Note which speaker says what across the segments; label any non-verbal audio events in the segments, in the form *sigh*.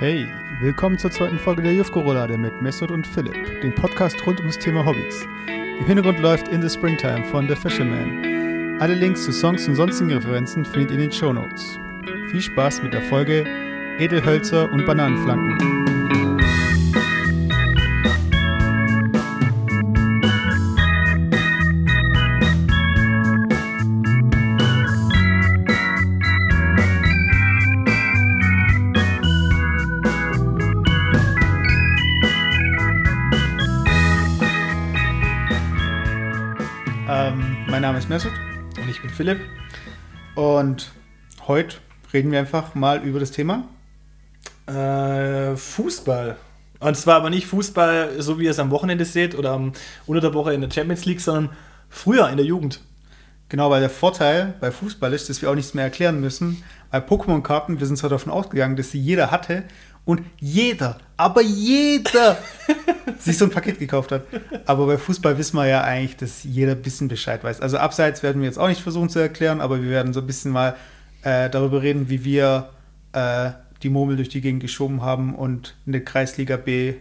Speaker 1: Hey, willkommen zur zweiten Folge der Jufko-Roulade mit Mesut und Philipp, dem Podcast rund ums Thema Hobbys. Im Hintergrund läuft In the Springtime von The Fisherman. Alle Links zu Songs und sonstigen Referenzen findet ihr in den Show Notes. Viel Spaß mit der Folge Edelhölzer und Bananenflanken. Ist Mesut
Speaker 2: Und ich bin Philipp.
Speaker 1: und heute reden wir einfach mal über das Thema.
Speaker 2: Äh, Fußball. Und zwar aber nicht Fußball, so wie ihr es am Wochenende seht oder am, unter der Woche in der Champions League, sondern früher in der Jugend.
Speaker 1: Genau, weil der Vorteil bei Fußball ist, dass wir auch nichts mehr erklären müssen. Bei Pokémon-Karten, wir sind zwar davon ausgegangen, dass sie jeder hatte und jeder, aber jeder *laughs* sich so ein Paket gekauft hat. Aber bei Fußball wissen wir ja eigentlich, dass jeder ein bisschen Bescheid weiß. Also abseits werden wir jetzt auch nicht versuchen zu erklären, aber wir werden so ein bisschen mal äh, darüber reden, wie wir äh, die Murmel durch die Gegend geschoben haben und in der Kreisliga B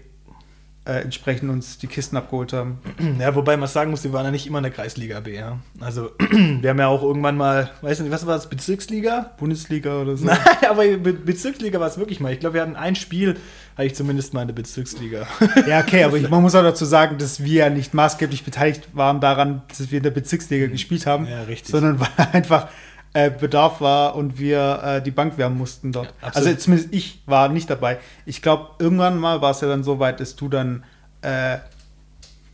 Speaker 1: äh, entsprechend uns die Kisten abgeholt haben. *clears throat*
Speaker 2: Ja, wobei man sagen muss, wir waren ja nicht immer in der Kreisliga B. Ja. Also, *clears throat* wir haben ja auch irgendwann mal, weiß nicht, was war das, Bezirksliga?
Speaker 1: Bundesliga oder so. *laughs*
Speaker 2: Nein, aber Be Bezirksliga war es wirklich mal. Ich glaube, wir hatten ein Spiel, hatte ich zumindest mal in der Bezirksliga. *laughs*
Speaker 1: Ja, okay, aber ich, man muss auch dazu sagen, dass wir ja nicht maßgeblich beteiligt waren daran, dass wir in der Bezirksliga gespielt haben,
Speaker 2: Ja, richtig.
Speaker 1: sondern *laughs* weil einfach äh, Bedarf war und wir äh, die Bank wärmen mussten dort.
Speaker 2: Ja,
Speaker 1: also zumindest ich war nicht dabei. Ich glaube, irgendwann mal war es ja dann so weit, dass du dann äh,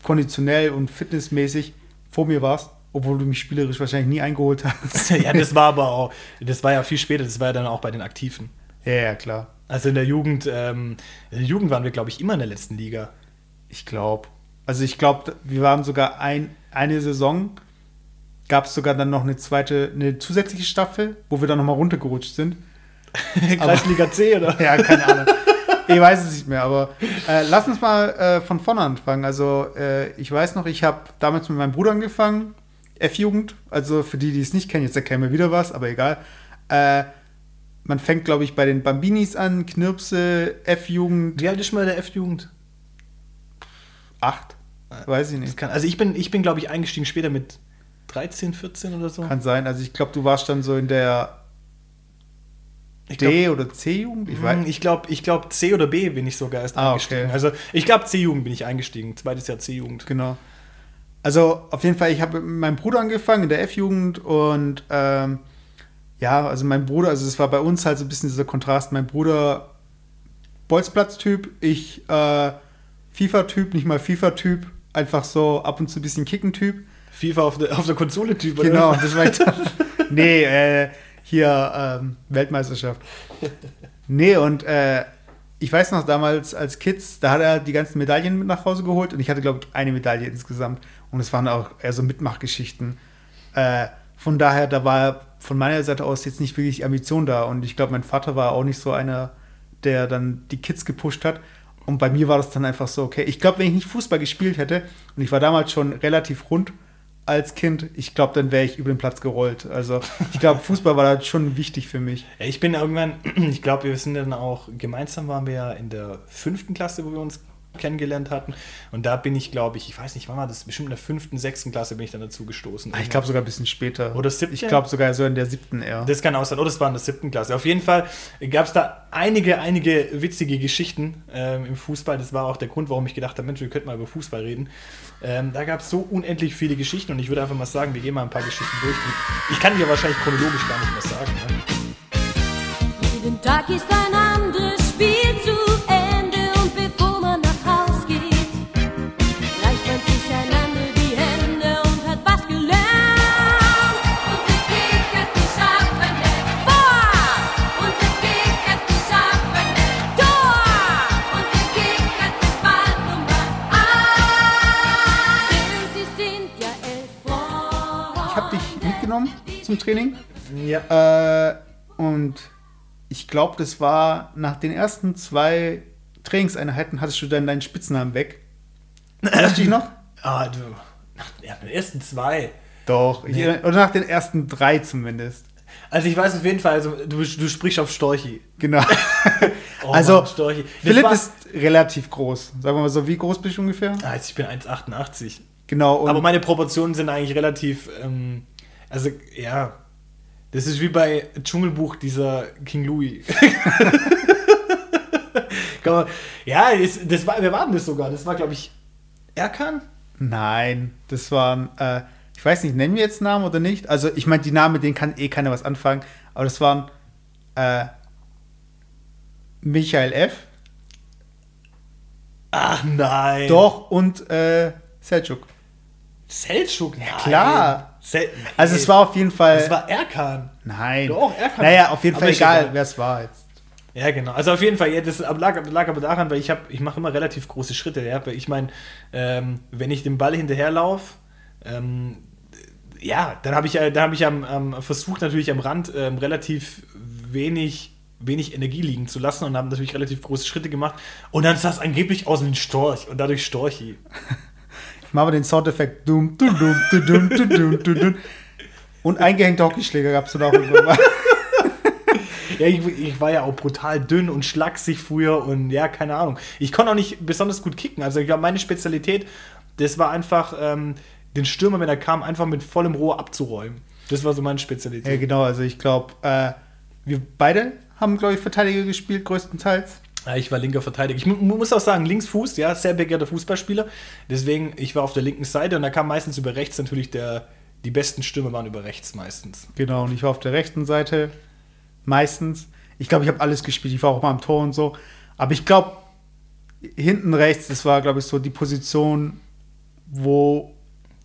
Speaker 1: konditionell und fitnessmäßig vor mir warst, obwohl du mich spielerisch wahrscheinlich nie eingeholt hast. *laughs*
Speaker 2: ja, das war aber *laughs* auch, das war ja viel später, das war ja dann auch bei den Aktiven.
Speaker 1: ja, ja, klar.
Speaker 2: Also in der Jugend, ähm, in der Jugend waren wir, glaube ich, immer in der letzten Liga.
Speaker 1: Ich glaube. Also ich glaube, wir waren sogar ein, eine Saison, gab es sogar dann noch eine zweite, eine zusätzliche Staffel, wo wir dann nochmal runtergerutscht sind. *laughs*
Speaker 2: Kreisliga C, oder?
Speaker 1: Ja, keine Ahnung. ich weiß es nicht mehr, aber äh, lass uns mal äh, von vorne anfangen. Also äh, ich weiß noch, ich habe damals mit meinem Bruder angefangen, F-Jugend. Also für die, die es nicht kennen, jetzt erkennen wir wieder was, aber egal. Äh, man fängt, glaube ich, bei den Bambinis an, Knirpse, F-Jugend
Speaker 2: Wie alt ist mal der F-Jugend?
Speaker 1: 8. Weiß ich nicht.
Speaker 2: kann- Also ich bin, ich bin glaube ich, eingestiegen später mit 13, 14 oder so.
Speaker 1: Kann sein. Also ich glaube, du warst dann so in der
Speaker 2: Ich
Speaker 1: D-
Speaker 2: glaub-
Speaker 1: oder C-Jugend? Ich
Speaker 2: Hm,
Speaker 1: weiß.
Speaker 2: Ich glaube, ich glaub, C oder B bin ich sogar erst
Speaker 1: Ah,
Speaker 2: eingestiegen.
Speaker 1: okay.
Speaker 2: Also ich glaube, C-Jugend bin ich eingestiegen. Zweites Jahr C-Jugend.
Speaker 1: Genau. Also auf jeden Fall, ich habe mit meinem Bruder angefangen in der F-Jugend und ähm, ja, also mein Bruder, also es war bei uns halt so ein bisschen dieser Kontrast. Mein Bruder Bolzplatz-Typ, ich äh, FIFA-Typ, nicht mal FIFA-Typ, einfach so ab und zu ein bisschen Kicken-Typ.
Speaker 2: FIFA auf der, auf der Konsole-Typ.
Speaker 1: Genau, das war ich *laughs* Nee, äh, hier ähm, Weltmeisterschaft. Nee, und äh, ich weiß noch damals als Kids, da hat er die ganzen Medaillen mit nach Hause geholt und ich hatte, glaube ich, eine Medaille insgesamt. Und es waren auch eher so Mitmachgeschichten. Äh, von daher, da war von meiner Seite aus jetzt nicht wirklich Ambition da. Und ich glaube, mein Vater war auch nicht so einer, der dann die Kids gepusht hat. Und bei mir war das dann einfach so, okay, ich glaube, wenn ich nicht Fußball gespielt hätte, und ich war damals schon relativ rund als Kind, ich glaube, dann wäre ich über den Platz gerollt. Also ich glaube, *laughs* Fußball war da schon wichtig für mich.
Speaker 2: Ja, ich bin irgendwann, *clears throat* ich glaube, wir sind dann auch, gemeinsam waren wir ja in der fünften Klasse, wo wir uns kennengelernt hatten. Und da bin ich, glaube ich, ich weiß nicht, wann war das? Bestimmt in der fünften, sechsten Klasse bin ich dann dazu gestoßen.
Speaker 1: Ah, Ich glaube sogar ein bisschen später.
Speaker 2: Oder siebte?
Speaker 1: Ich glaube sogar so in der siebten eher.
Speaker 2: Das kann auch sein. Oder es war in der siebten Klasse. Auf jeden Fall gab es da einige, einige witzige Geschichten ähm, im Fußball. Das war auch der Grund, warum ich gedacht habe, Mensch, wir könnten mal über Fußball reden. Ähm, da gab es so unendlich viele Geschichten und ich würde einfach mal sagen, wir gehen mal ein paar Geschichten durch. Ich kann dir wahrscheinlich chronologisch gar nicht mehr sagen. Ne?
Speaker 3: Jeden Tag ist ein
Speaker 1: zum Training.
Speaker 2: Ja.
Speaker 1: Äh, und ich glaube, das war nach den ersten zwei Trainingseinheiten hattest du dann deinen Spitznamen weg. Erinnerst du dich noch? *clears throat*
Speaker 2: Ah, du. Nach den ersten zwei.
Speaker 1: Doch. Ich,
Speaker 2: Nee.
Speaker 1: oder nach den ersten drei zumindest.
Speaker 2: Also ich weiß auf jeden Fall, also du, du sprichst auf Storchi.
Speaker 1: Genau. *laughs*
Speaker 2: Oh
Speaker 1: also,
Speaker 2: Mann, Storchi. Das
Speaker 1: Philipp ist relativ groß. Sagen wir mal so, wie groß bist du ungefähr?
Speaker 2: Ah, jetzt, ich bin 1,88.
Speaker 1: Genau.
Speaker 2: Aber meine Proportionen sind eigentlich relativ, ähm, also ja, das ist wie bei Dschungelbuch dieser King Louis. *laughs* Man- ja, das, das war, wer war denn das sogar? Das war, glaube ich, Erkan?
Speaker 1: Nein, das waren, äh, ich weiß nicht, nennen wir jetzt Namen oder nicht? Also, ich meine, die Namen, mit denen kann eh keiner was anfangen. Aber das waren äh, Michael F.
Speaker 2: Ach nein.
Speaker 1: Doch und äh, Selçuk.
Speaker 2: Selçuk? Ja,
Speaker 1: klar.
Speaker 2: Sel
Speaker 1: Also, es war auf jeden Fall.
Speaker 2: Das war Erkan.
Speaker 1: nein.
Speaker 2: Doch, Erkan.
Speaker 1: Naja, auf jeden Fall egal, wer es war jetzt.
Speaker 2: Ja, genau. Also auf jeden Fall, ja, das lag, lag aber daran, weil ich habe, ich mache immer relativ große Schritte. Ja? Weil Ich meine, ähm, wenn ich dem Ball hinterherlaufe, ähm, ja, dann habe ich, ja- dann habe ich am, am versucht natürlich am Rand ähm, relativ wenig, wenig Energie liegen zu lassen und habe natürlich relativ große Schritte gemacht. Und dann es angeblich aus ein Storch und dadurch Storchi.
Speaker 1: Machen wir den Soundeffekt. Dum, dum, dum, dum, dum, dum, dum, dum. Und eingehängte Hockeyschläger gab es dann auch irgendwann mal. *laughs*
Speaker 2: Ja, ich, ich, war ja auch brutal dünn und schlaksig früher und ja, keine Ahnung. Ich konnte auch nicht besonders gut kicken. Also ich glaube, meine Spezialität, das war einfach, ähm, den Stürmer, wenn er kam, einfach mit vollem Rohr abzuräumen. Das war so meine Spezialität.
Speaker 1: Ja, genau. Also ich glaube, äh, wir beide haben, glaube ich, Verteidiger gespielt, größtenteils.
Speaker 2: Ich war linker Verteidiger. Ich mu muss auch sagen, Linksfuß, ja, sehr begehrter Fußballspieler. Deswegen, ich war auf der linken Seite und da kam meistens über rechts natürlich der, die besten Stürmer waren über rechts meistens.
Speaker 1: Genau, und ich war auf der rechten Seite meistens. Ich glaube, ich habe alles gespielt. Ich war auch mal am Tor und so. Aber ich glaube, hinten rechts, das war, glaube ich, so die Position, wo.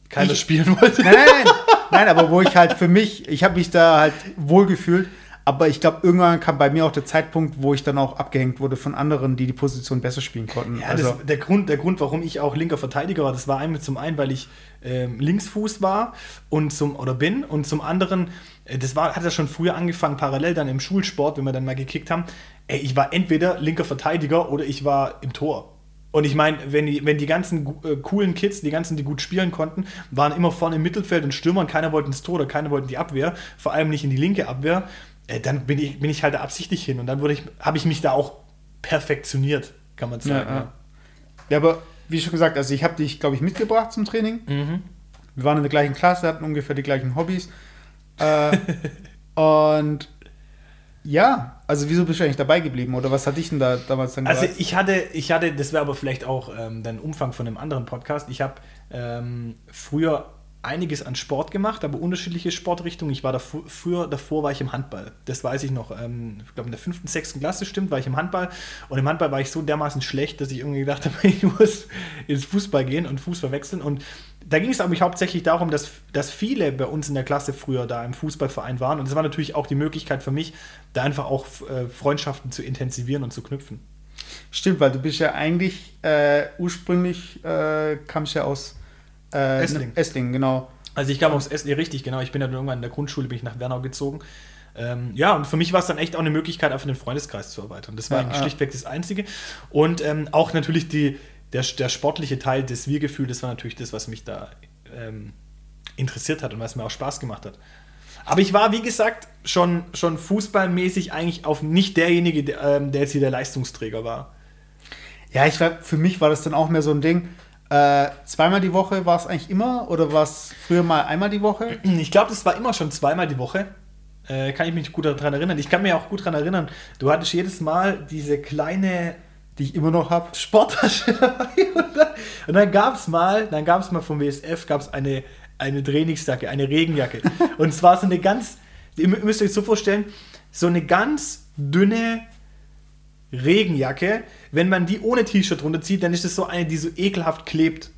Speaker 2: Keiner
Speaker 1: Ich-
Speaker 2: spielen wollte.
Speaker 1: Nein, nein, nein. nein, aber wo ich halt für mich, ich habe mich da halt wohlgefühlt. Aber ich glaube, irgendwann kam bei mir auch der Zeitpunkt, wo ich dann auch abgehängt wurde von anderen, die die Position besser spielen konnten.
Speaker 2: Ja,
Speaker 1: also,
Speaker 2: das, der, Grund, der Grund, warum ich auch linker Verteidiger war, das war einmal zum einen, weil ich ähm, Linksfuß war und zum oder bin und zum anderen, äh, das war, hat ja schon früher angefangen, parallel dann im Schulsport, wenn wir dann mal gekickt haben. Ey, ich war entweder linker Verteidiger oder ich war im Tor. Und ich meine, wenn die, wenn die ganzen äh, coolen Kids, die ganzen, die gut spielen konnten, waren immer vorne im Mittelfeld und Stürmer und keiner wollte ins Tor oder keiner wollte die Abwehr, vor allem nicht in die linke Abwehr, äh, dann bin ich, bin ich halt da absichtlich hin und dann wurde ich, habe ich mich da auch perfektioniert, kann man sagen.
Speaker 1: ja, ja. ja, aber wie schon gesagt, also ich habe dich, glaube ich, mitgebracht zum Training.
Speaker 2: Mhm.
Speaker 1: Wir waren in der gleichen Klasse, hatten ungefähr die gleichen Hobbys. *laughs* Äh, und ja, also wieso bist du eigentlich dabei geblieben? Oder was hat dich denn da damals dann
Speaker 2: Also ich hatte, ich hatte, das wäre aber vielleicht auch ähm, der Umfang von einem anderen Podcast. Ich habe ähm, früher einiges an Sport gemacht, aber unterschiedliche Sportrichtungen. Ich war davor, davor war ich im Handball. Das weiß ich noch. Ähm, ich glaube in der fünften, sechsten Klasse stimmt, war ich im Handball. Und im Handball war ich so dermaßen schlecht, dass ich irgendwie gedacht habe, *laughs* ich muss ins Fußball gehen und Fußball wechseln. Und da ging es aber hauptsächlich darum, dass, dass viele bei uns in der Klasse früher da im Fußballverein waren. Und es war natürlich auch die Möglichkeit für mich, da einfach auch äh, Freundschaften zu intensivieren und zu knüpfen.
Speaker 1: Stimmt, weil du bist ja eigentlich äh, ursprünglich äh, kamst ja aus äh,
Speaker 2: Essling.
Speaker 1: Essling, genau.
Speaker 2: Also ich kam aus ja, richtig, genau. Ich bin dann irgendwann in der Grundschule, bin ich nach Wernau gezogen. Ähm, ja, und für mich war es dann echt auch eine Möglichkeit, einfach den Freundeskreis zu erweitern. Das war
Speaker 1: Ja,
Speaker 2: eigentlich
Speaker 1: ja.
Speaker 2: schlichtweg das Einzige. Und ähm, auch natürlich die, der, der sportliche Teil des Wir-Gefühl, das war natürlich das, was mich da ähm, interessiert hat und was mir auch Spaß gemacht hat. Aber ich war, wie gesagt, schon, schon fußballmäßig eigentlich auf nicht derjenige, der, ähm, der jetzt hier der Leistungsträger war.
Speaker 1: Ja, ich war, für mich war das dann auch mehr so ein Ding. Äh, zweimal die Woche war es eigentlich immer oder war es früher mal einmal die Woche?
Speaker 2: Ich glaube, das war immer schon zweimal die Woche. Äh, kann ich mich gut daran erinnern. Ich kann mich auch gut daran erinnern. Du hattest jedes Mal diese kleine
Speaker 1: Die ich immer noch habe.
Speaker 2: Sporttasche *laughs* dabei. Und dann, und dann gab es mal, dann gab es mal vom WSF gab's eine, eine Trainingsjacke, eine Regenjacke. *laughs* und zwar so eine ganz, ihr mü- müsst euch so vorstellen, so eine ganz dünne Regenjacke. Wenn man die ohne T-Shirt runterzieht, dann ist es so eine, die so ekelhaft klebt.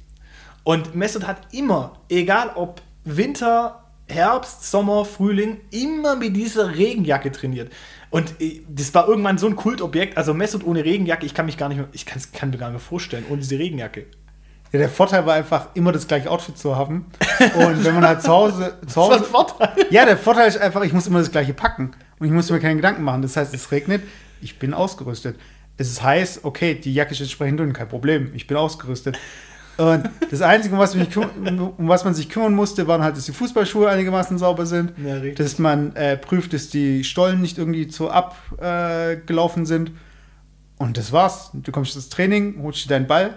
Speaker 2: Und Mesut hat immer, egal ob Winter, Herbst, Sommer, Frühling, immer mit dieser Regenjacke trainiert. Und äh, das war irgendwann so ein Kultobjekt. Also Mesut ohne Regenjacke, ich kann mich gar nicht mehr, ich kann's- kann mir gar nicht mehr vorstellen, ohne diese Regenjacke.
Speaker 1: Ja, der Vorteil war einfach, immer das gleiche Outfit zu haben. Und wenn man halt zu Hause. *laughs* Zu
Speaker 2: Das war
Speaker 1: Hause
Speaker 2: ein Vorteil.
Speaker 1: ja, der Vorteil ist einfach, ich muss immer das gleiche packen. Und ich muss mir keine Gedanken machen. Das heißt, es regnet, ich bin ausgerüstet. Es ist heiß, okay, die Jacke ist entsprechend dünn, kein Problem, ich bin ausgerüstet. Und das Einzige, um was, mich, um was man sich kümmern musste, waren halt, dass die Fußballschuhe einigermaßen sauber sind.
Speaker 2: Ja,
Speaker 1: dass man äh, prüft, dass die Stollen nicht irgendwie zu abgelaufen äh, sind. Und das war's. Du kommst ins Training, holst dir deinen Ball.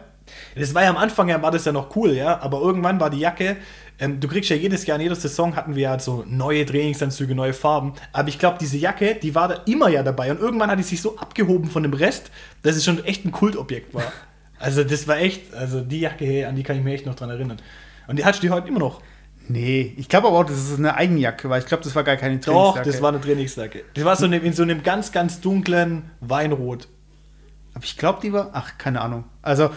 Speaker 2: Das war ja am Anfang, ja, war das ja noch cool, ja, aber irgendwann war die Jacke, ähm, du kriegst ja jedes Jahr, in jeder Saison hatten wir ja so neue Trainingsanzüge, neue Farben, aber ich glaube, diese Jacke, die war da immer ja dabei und irgendwann hat die sich so abgehoben von dem Rest, dass es schon echt ein Kultobjekt war. *laughs* Also das war echt, also die Jacke, an die kann ich mich echt noch dran erinnern. Und die hast du die heute immer noch.
Speaker 1: Nee, ich glaube aber auch, das ist eine Eigenjacke, weil ich glaube, das war gar keine
Speaker 2: Doch,
Speaker 1: Trainingsjacke.
Speaker 2: das war eine Trainingsjacke. Das war so eine, in so einem ganz, ganz dunklen Weinrot.
Speaker 1: Aber ich glaube, die war. Ach, keine Ahnung. Also,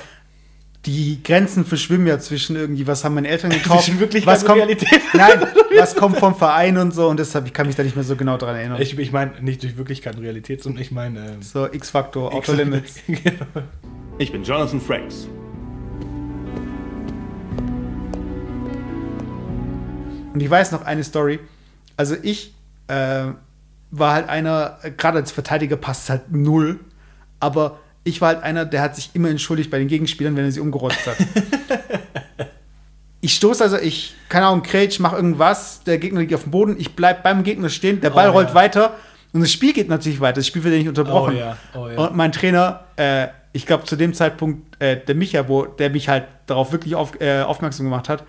Speaker 1: die Grenzen verschwimmen ja zwischen irgendwie, was haben meine Eltern *laughs* gekauft.
Speaker 2: Zwischen Wirklichkeit
Speaker 1: was
Speaker 2: und
Speaker 1: kommt,
Speaker 2: Realität. *laughs*
Speaker 1: Nein, *laughs* was kommt vom Verein und so. Und deshalb, ich kann mich da nicht mehr so genau dran erinnern.
Speaker 2: Ich, ich meine nicht durch Wirklichkeit und Realität, sondern ich meine. Ähm,
Speaker 1: so, X-Faktor, Autolimits.
Speaker 2: genau.
Speaker 4: Ich bin Jonathan Frakes.
Speaker 1: Und ich weiß noch eine Story. Also ich äh, war halt einer, äh, gerade als Verteidiger passt es halt null, aber ich war halt einer, der hat sich immer entschuldigt bei den Gegenspielern, wenn er sie umgerotzt hat. *laughs* ich stoße also, ich, keine Ahnung, Kretsch, mach irgendwas, der Gegner liegt auf dem Boden, ich bleib beim Gegner stehen, der Ball
Speaker 2: Oh,
Speaker 1: rollt
Speaker 2: ja.
Speaker 1: weiter und das Spiel geht natürlich weiter, das Spiel wird ja nicht unterbrochen.
Speaker 2: Oh ja, oh ja.
Speaker 1: Und mein Trainer, äh, ich glaube zu dem Zeitpunkt, äh, der Micha, wo, der mich halt darauf wirklich auf, äh, aufmerksam gemacht hat,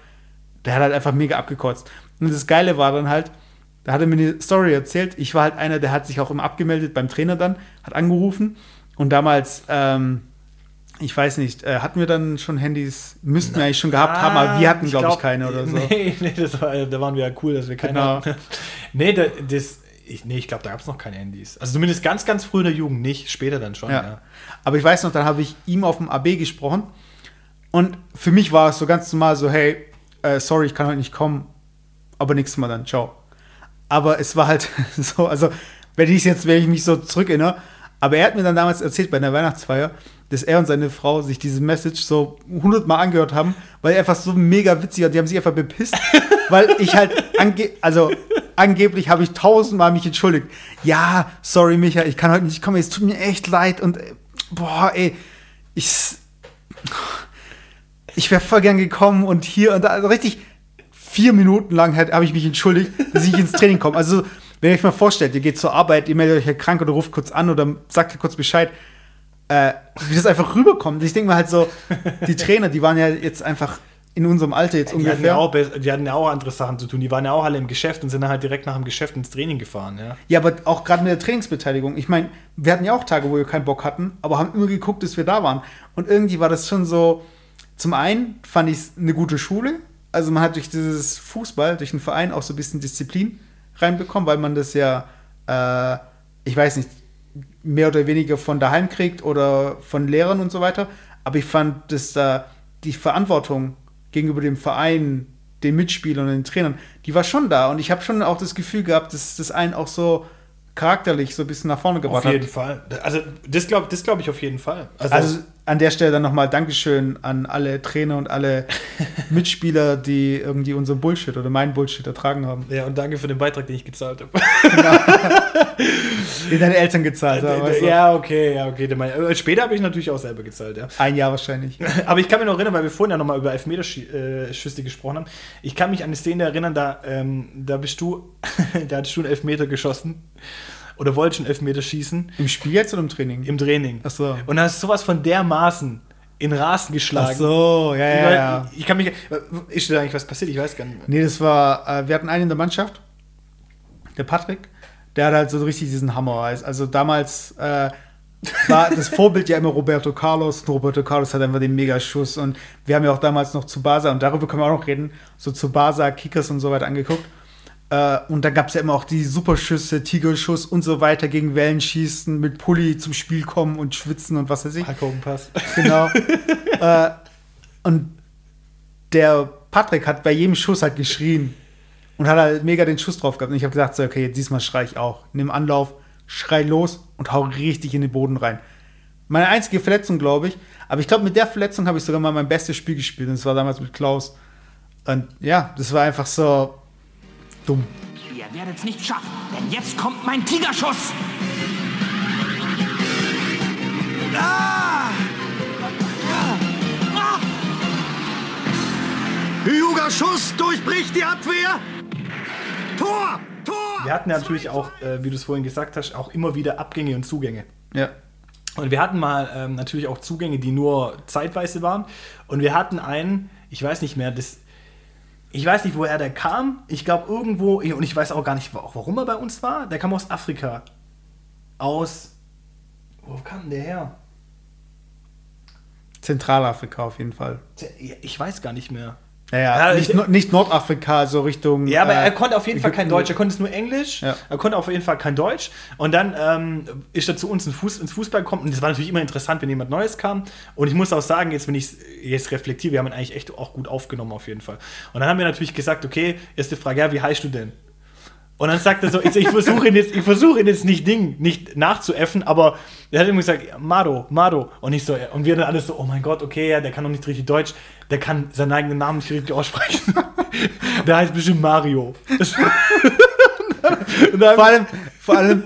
Speaker 1: der hat halt einfach mega abgekotzt. Und das Geile war dann halt, da hat er mir eine Story erzählt. Ich war halt einer, der hat sich auch immer abgemeldet beim Trainer dann, hat angerufen. Und damals, ähm, ich weiß nicht, äh, hatten wir dann schon Handys, müssten wir eigentlich schon gehabt haben, aber wir hatten, glaube ich,
Speaker 2: glaub,
Speaker 1: keine oder so. *laughs*
Speaker 2: Nee, nee das war, da waren wir ja cool, dass wir keine
Speaker 1: Genau.
Speaker 2: hatten. *laughs* Nee, da, das, ich, nee, ich glaube, da gab es noch keine Handys. Also zumindest ganz, ganz früh in der Jugend nicht, später dann schon, ja.
Speaker 1: Ja. Aber ich weiß noch, dann habe ich ihm auf dem AB gesprochen. Und für mich war es so ganz normal so, hey, äh, sorry, ich kann heute nicht kommen, aber nächstes Mal dann, ciao. Aber es war halt *laughs* so, also wenn ich jetzt, wenn ich mich so zurückerinnere, aber er hat mir dann damals erzählt bei einer Weihnachtsfeier, dass er und seine Frau sich diese Message so hundertmal angehört haben, weil er einfach so mega witzig war. Die haben sich einfach bepisst, *laughs* weil ich halt, ange also angeblich habe ich tausendmal mich entschuldigt. Ja, sorry, Micha, ich kann heute nicht kommen, es tut mir echt leid und äh, boah, ey, ich, ich wäre voll gern gekommen und hier und da, also richtig vier Minuten lang halt, habe ich mich entschuldigt, dass ich ins Training komme. Also, wenn ihr euch mal vorstellt, ihr geht zur Arbeit, ihr meldet euch ja krank oder ruft kurz an oder sagt kurz Bescheid, äh, wie das einfach rüberkommt. Ich denke mal halt so, die Trainer, die waren ja jetzt einfach in unserem Alter jetzt
Speaker 2: Die hatten, ja
Speaker 1: ungefähr.
Speaker 2: auch, die hatten ja auch andere Sachen zu tun. Die waren ja auch alle im Geschäft und sind dann halt direkt nach dem Geschäft ins Training gefahren. Ja.
Speaker 1: Ja, aber auch gerade mit der Trainingsbeteiligung. Ich meine, wir hatten ja auch Tage, wo wir keinen Bock hatten, aber haben immer geguckt, dass wir da waren. Und irgendwie war das schon so. Zum einen fand ich es eine gute Schule. Also man hat durch dieses Fußball, durch den Verein auch so ein bisschen Disziplin reinbekommen, weil man das ja, äh, ich weiß nicht, mehr oder weniger von daheim kriegt oder von Lehrern und so weiter. Aber ich fand, dass da die Verantwortung gegenüber dem Verein, den Mitspielern und den Trainern, die war schon da. Und ich habe schon auch das Gefühl gehabt, dass das einen auch so charakterlich so ein bisschen nach vorne gebracht
Speaker 2: Auf jeden
Speaker 1: hat.
Speaker 2: Fall. Also, das glaube das glaub ich auf jeden Fall. Also,
Speaker 1: Also an der Stelle dann nochmal Dankeschön an alle Trainer und alle *laughs* Mitspieler, die irgendwie unseren Bullshit oder meinen Bullshit ertragen haben,
Speaker 2: ja, und danke für den Beitrag, den ich gezahlt habe. *laughs*
Speaker 1: den deine Eltern gezahlt haben. weißt du?
Speaker 2: ja, okay, ja, okay. äh, Später habe ich natürlich auch selber gezahlt, ja.
Speaker 1: Ein Jahr wahrscheinlich. *laughs*
Speaker 2: Aber ich kann mich noch erinnern, weil wir vorhin ja nochmal über Elfmeterschüsse gesprochen haben. Ich kann mich an eine Szene erinnern, da, ähm, da bist du, da hattest du einen Elfmeter geschossen oder wolltest einen Elfmeter schießen
Speaker 1: Im Spiel jetzt oder im Training?
Speaker 2: im Training.
Speaker 1: Ach so.
Speaker 2: Und hast du sowas von dermaßen in Rasen geschlagen.
Speaker 1: Ach so, ja, ja, ja.
Speaker 2: Ich kann mich. Ist da eigentlich was passiert? Ich weiß gar nicht mehr.
Speaker 1: Nee, das war, äh, wir hatten einen in der Mannschaft, der Patrick, der hat halt so richtig diesen Hammer. Also damals äh, war das *laughs* Vorbild ja immer Roberto Carlos. Und Roberto Carlos hat einfach den Megaschuss. Und wir haben ja auch damals noch Tsubasa, und darüber können wir auch noch reden, so Tsubasa, Kickers und so weiter angeguckt. Äh, und da gab es ja immer auch die Superschüsse, Tigerschuss und so weiter gegen Wellen schießen, mit Pulli zum Spiel kommen und schwitzen und was weiß ich.
Speaker 2: Pass.
Speaker 1: Genau. *laughs* äh, und der Patrick hat bei jedem Schuss halt geschrien und hat halt mega den Schuss drauf gehabt. Und ich habe gesagt, so, okay, diesmal schrei ich auch. Nimm Anlauf, schrei los und hau richtig in den Boden rein. Meine einzige Verletzung, glaube ich. Aber ich glaube, mit der Verletzung habe ich sogar mal mein bestes Spiel gespielt. Und das war damals mit Klaus. Und ja, das war einfach so dumm.
Speaker 5: Ihr werdet es nicht schaffen, denn jetzt kommt mein Tigerschuss.
Speaker 4: Hyuga Schuss durchbricht die Abwehr. Tor! Tor!
Speaker 2: Wir hatten ja natürlich auch, äh, wie du es vorhin gesagt hast, auch immer wieder Abgänge und Zugänge.
Speaker 1: Ja.
Speaker 2: Und wir hatten mal ähm, natürlich auch Zugänge, die nur zeitweise waren. Und wir hatten einen, ich weiß nicht mehr, das, ich weiß nicht, woher der kam. Ich glaube irgendwo, und ich weiß auch gar nicht, wa- warum er bei uns war. Der kam aus Afrika. Aus, wo kam der her?
Speaker 1: Zentralafrika auf jeden Fall.
Speaker 2: Ich weiß gar nicht mehr.
Speaker 1: Naja,
Speaker 2: Ja,
Speaker 1: nicht, nicht Nordafrika, so Richtung.
Speaker 2: Ja, aber
Speaker 1: äh,
Speaker 2: er konnte auf jeden Fall kein. Deutsch. Er konnte es nur Englisch.
Speaker 1: Ja.
Speaker 2: Er konnte auf jeden Fall kein Deutsch. Und dann ähm, ist er zu uns ins, Fuß, ins Fußball gekommen. Und das war natürlich immer interessant, wenn jemand Neues kam. Und ich muss auch sagen, jetzt, wenn ich jetzt reflektiere, wir haben ihn eigentlich echt auch gut aufgenommen, auf jeden Fall. Und dann haben wir natürlich gesagt, okay, erste Frage, ja, wie heißt du denn? Und dann sagt er so, ich, ich versuche ihn jetzt, ich versuche ihn jetzt nicht Ding, nicht nachzuäffen, aber er hat immer gesagt, Mado, Mado. Und ich so, und wir dann alles so, oh mein Gott, okay, ja, der kann doch nicht richtig Deutsch, der kann seinen eigenen Namen nicht richtig aussprechen. *laughs* der heißt bestimmt Mario. *laughs*
Speaker 1: Vor allem, vor allem,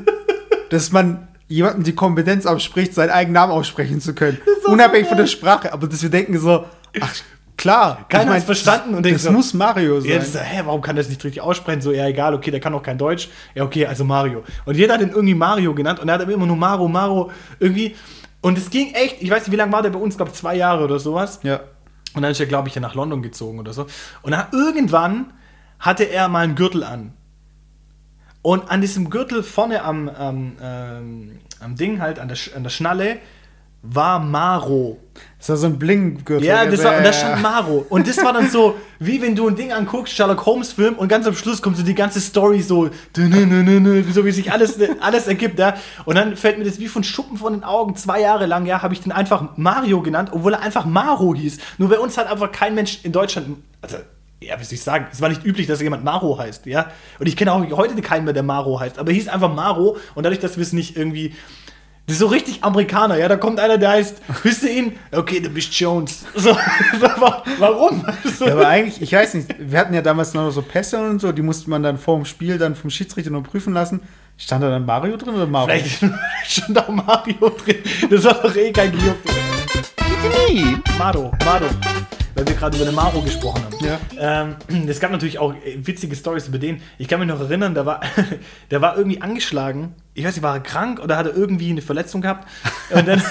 Speaker 1: dass man jemandem die Kompetenz abspricht, seinen eigenen Namen aussprechen zu können.
Speaker 2: so
Speaker 1: Unabhängig von
Speaker 2: geil.
Speaker 1: der Sprache. Aber dass wir denken so, ach, klar.
Speaker 2: Keiner hat's verstanden und
Speaker 1: das
Speaker 2: denkt so,
Speaker 1: muss Mario sein.
Speaker 2: Ja, das hä, warum kann das nicht richtig aussprechen? So, ja, egal, okay, der kann auch kein Deutsch. Ja, okay, also Mario. Und jeder hat ihn irgendwie Mario genannt und er hat aber immer nur Maro, Maro, irgendwie. Und es ging echt, ich weiß nicht, wie lange war der bei uns, glaube zwei Jahre oder sowas.
Speaker 1: ja.
Speaker 2: Und dann ist er, glaube ich, ja nach London gezogen oder so. Und dann irgendwann hatte er mal einen Gürtel an. Und an diesem Gürtel vorne am, am, ähm, am Ding halt, an der, an der Schnalle, war Maro.
Speaker 1: Das war so ein Bling-Gürtel.
Speaker 2: Ja, das war, und da
Speaker 1: Äh,
Speaker 2: stand Maro. Und das war dann so, *laughs* wie wenn du ein Ding anguckst, Sherlock Holmes Film, und ganz am Schluss kommt so die ganze Story so, so wie sich alles, alles ergibt, ja. Und dann fällt mir das wie von Schuppen von den Augen, zwei Jahre lang, ja, habe ich den einfach Mario genannt, obwohl er einfach Maro hieß. Nur bei uns hat einfach kein Mensch in Deutschland, also, ja, wie soll ich sagen, es war nicht üblich, dass jemand Maro heißt, ja. Und ich kenne auch heute keinen mehr, der Maro heißt, aber er hieß einfach Maro, und dadurch, dass wir es nicht irgendwie, das ist so richtig Amerikaner, ja. Da kommt einer, der heißt, wisst ihr ihn? Okay, du bist Jones. *laughs* So, wa- warum? So.
Speaker 1: Ja, aber eigentlich, ich weiß nicht, wir hatten ja damals noch so Pässe und so, die musste man dann vor dem Spiel dann vom Schiedsrichter noch prüfen lassen. Stand da dann Mario drin oder Mario?
Speaker 2: Vielleicht *laughs* schon da Mario drin. Das war doch eh kein Gejuckt. Maro, Maro. Weil wir gerade über den Maro gesprochen haben.
Speaker 1: Ja.
Speaker 2: Ähm, *clears throat* es gab natürlich auch äh, witzige Stories über den. Ich kann mich noch erinnern, der war, *laughs* der war irgendwie angeschlagen. Ich weiß nicht, war er krank oder hat er irgendwie eine Verletzung gehabt? Und dann,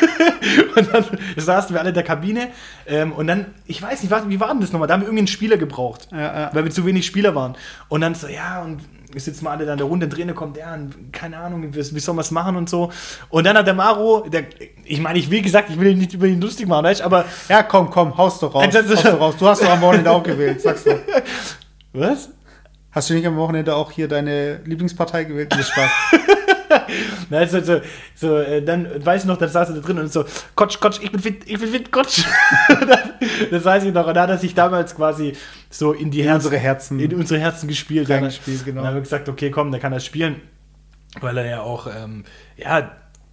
Speaker 2: *laughs* und dann saßen wir alle in der Kabine. Ähm, und dann, ich weiß nicht, wie war denn das nochmal? Da haben wir irgendwie einen Spieler gebraucht,
Speaker 1: Ja, ja.
Speaker 2: weil wir zu wenig Spieler waren. Und dann so, ja, und wir sitzen mal alle da in der Runde, ein Trainer kommt, ja, keine Ahnung, wie, wie soll man es machen und so. Und dann hat der Maro, der, ich meine, ich, wie gesagt, ich will ihn nicht über ihn lustig machen, weißt, du, aber
Speaker 1: Ja, komm, komm, haust doch raus. Haust doch raus. Du hast doch am Wochenende auch gewählt, sagst du. *laughs*
Speaker 2: was?
Speaker 1: Hast du nicht am Wochenende auch hier deine Lieblingspartei gewählt? Nee, Spaß. *laughs* *laughs*
Speaker 2: Na, so, so, so äh, dann weiß ich noch, dann saß er da drin und so, Kotsch, Kotsch, ich bin fit, ich bin fit, Kotsch. *laughs* das weiß ich noch. Und da hat er sich damals quasi so in die
Speaker 1: In
Speaker 2: Herzen,
Speaker 1: unsere Herzen.
Speaker 2: in unsere Herzen gespielt. Dann-
Speaker 1: Reingespielt, genau.
Speaker 2: Dann haben wir gesagt, okay, komm, dann kann er spielen. Weil er ja auch, ähm, ja,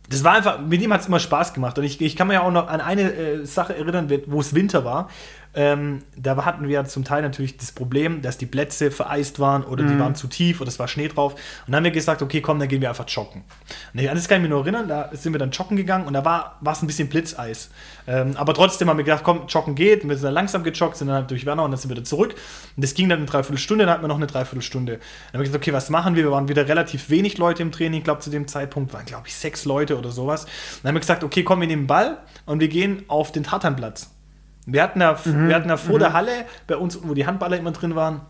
Speaker 2: das war einfach, mit ihm hat es immer Spaß gemacht. Und ich, ich kann mich ja auch noch an eine äh, Sache erinnern, wo es Winter war. Ähm, da hatten wir zum Teil natürlich das Problem, dass die Plätze vereist waren oder
Speaker 1: Mhm.
Speaker 2: die waren zu tief oder es war Schnee drauf. Und dann haben wir gesagt, okay, komm, dann gehen wir einfach joggen. Und das kann ich mich nur erinnern, da sind wir dann joggen gegangen und da war es ein bisschen Blitzeis. Ähm, aber trotzdem haben wir gedacht, komm, joggen geht. Und wir sind dann langsam gejoggt, sind dann halt durch Werner und dann sind wir wieder zurück. Und das ging dann eine Dreiviertelstunde, dann hatten wir noch eine Dreiviertelstunde. Dann haben wir gesagt, okay, was machen wir? Wir waren wieder relativ wenig Leute im Training. Ich glaube, zu dem Zeitpunkt waren, glaube ich, sechs Leute oder sowas. Dann haben wir gesagt, okay, komm, wir nehmen den Ball und wir gehen auf den Tatanplatz. Wir hatten da, wir hatten da vor der Halle, bei uns, wo die Handballer immer drin waren,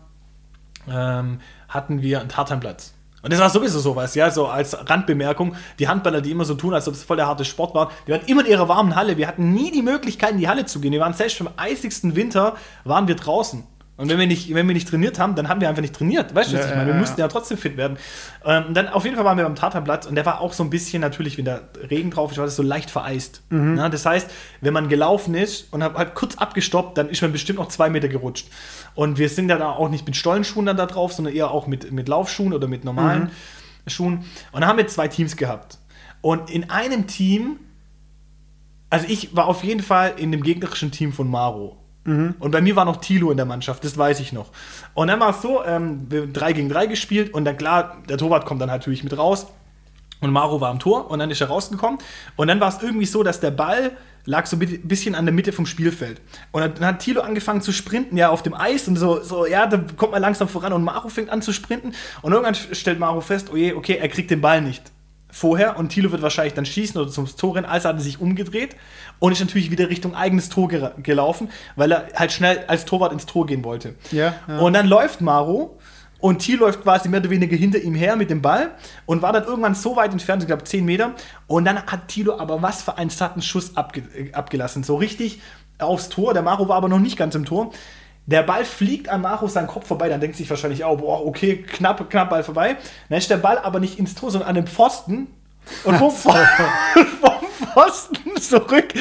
Speaker 2: ähm, hatten wir einen Tartanplatz. Und das war sowieso sowas, ja, so als Randbemerkung. Die Handballer, die immer so tun, als ob es voll der harte Sport war, die waren immer in ihrer warmen Halle. Wir hatten nie die Möglichkeit, in die Halle zu gehen. Wir waren selbst im eisigsten Winter, waren wir draußen. Und wenn wir nicht, wenn wir nicht trainiert haben, dann haben wir einfach nicht trainiert. Weißt du, was
Speaker 1: Ja,
Speaker 2: ich meine? Wir
Speaker 1: ja,
Speaker 2: mussten ja trotzdem fit werden. Ähm, und dann auf jeden Fall waren wir beim Tatanplatz und der war auch so ein bisschen, natürlich, wenn da Regen drauf ist, war das so leicht vereist. Ja, das heißt, wenn man gelaufen ist und hat halt kurz abgestoppt, dann ist man bestimmt noch zwei Meter gerutscht. Und wir sind dann auch nicht mit Stollenschuhen dann da drauf, sondern eher auch mit, mit Laufschuhen oder mit normalen Schuhen. Und dann haben wir zwei Teams gehabt. Und in einem Team, also ich war auf jeden Fall in dem gegnerischen Team von Maro. Und bei mir war noch Tilo in der Mannschaft, das weiß ich noch. Und dann war es so, ähm, wir haben 3 gegen 3 gespielt und dann klar, der Torwart kommt dann natürlich mit raus. Und Maro war am Tor und dann ist er rausgekommen. Und dann war es irgendwie so, dass der Ball lag so ein bisschen an der Mitte vom Spielfeld. Und dann hat Thilo angefangen zu sprinten, ja, auf dem Eis und so, so, ja, da kommt man langsam voran und Maro fängt an zu sprinten. Und irgendwann stellt Maro fest, oh je, okay, er kriegt den Ball nicht. Vorher und Thilo wird wahrscheinlich dann schießen oder zum Tor rennen, also hat er sich umgedreht und ist natürlich wieder Richtung eigenes Tor gera- gelaufen, weil er halt schnell als Torwart ins Tor gehen wollte.
Speaker 1: Ja, ja.
Speaker 2: Und dann läuft Maro und Thilo läuft quasi mehr oder weniger hinter ihm her mit dem Ball und war dann irgendwann so weit entfernt, ich glaube 10 Meter. Und dann hat Thilo aber was für einen satten Schuss abge äh, abgelassen. So richtig aufs Tor. Der Maro war aber noch nicht ganz im Tor. Der Ball fliegt an Maro seinen Kopf vorbei, dann denkt sich wahrscheinlich auch, boah, okay, knapp, knapp Ball vorbei. Dann ist der Ball aber nicht ins Tor, sondern an den Pfosten. Und vom, *laughs* vom Pfosten zurück,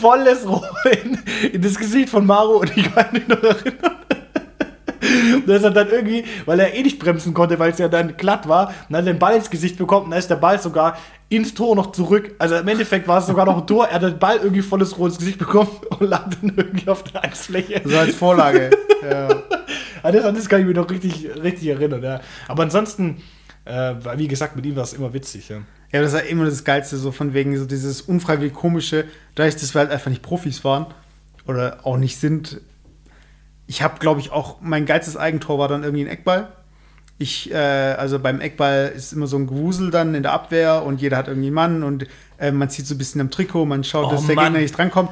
Speaker 2: volles Rohr in, in das Gesicht von Maro und ich kann mich noch erinnern. Dass er dann irgendwie, weil er eh nicht bremsen konnte, weil es ja dann glatt war, dann hat er den Ball ins Gesicht bekommen und dann ist der Ball sogar ins Tor noch zurück. Also im Endeffekt war es sogar noch ein Tor. Er hat den Ball irgendwie volles Rohr ins Gesicht bekommen *laughs* und lag dann irgendwie auf der Angstfläche.
Speaker 1: So als Vorlage. ja. *laughs*
Speaker 2: An das, an das kann ich mich noch richtig, richtig erinnern. Ja. Aber ansonsten, äh, wie gesagt, mit ihm war es immer witzig. Ja.
Speaker 1: Ja, das war immer das Geilste, so von wegen so dieses unfreiwillig komische, dadurch, dass wir halt einfach nicht Profis waren oder auch nicht sind. Ich habe, glaube ich, auch mein geilstes Eigentor war dann irgendwie ein Eckball. Ich, äh, also beim Eckball ist immer so ein Gewusel dann in der Abwehr und jeder hat irgendwie einen Mann und äh, man zieht so ein bisschen am Trikot, man schaut,
Speaker 2: Oh,
Speaker 1: dass der
Speaker 2: Mann.
Speaker 1: Gegner nicht drankommt.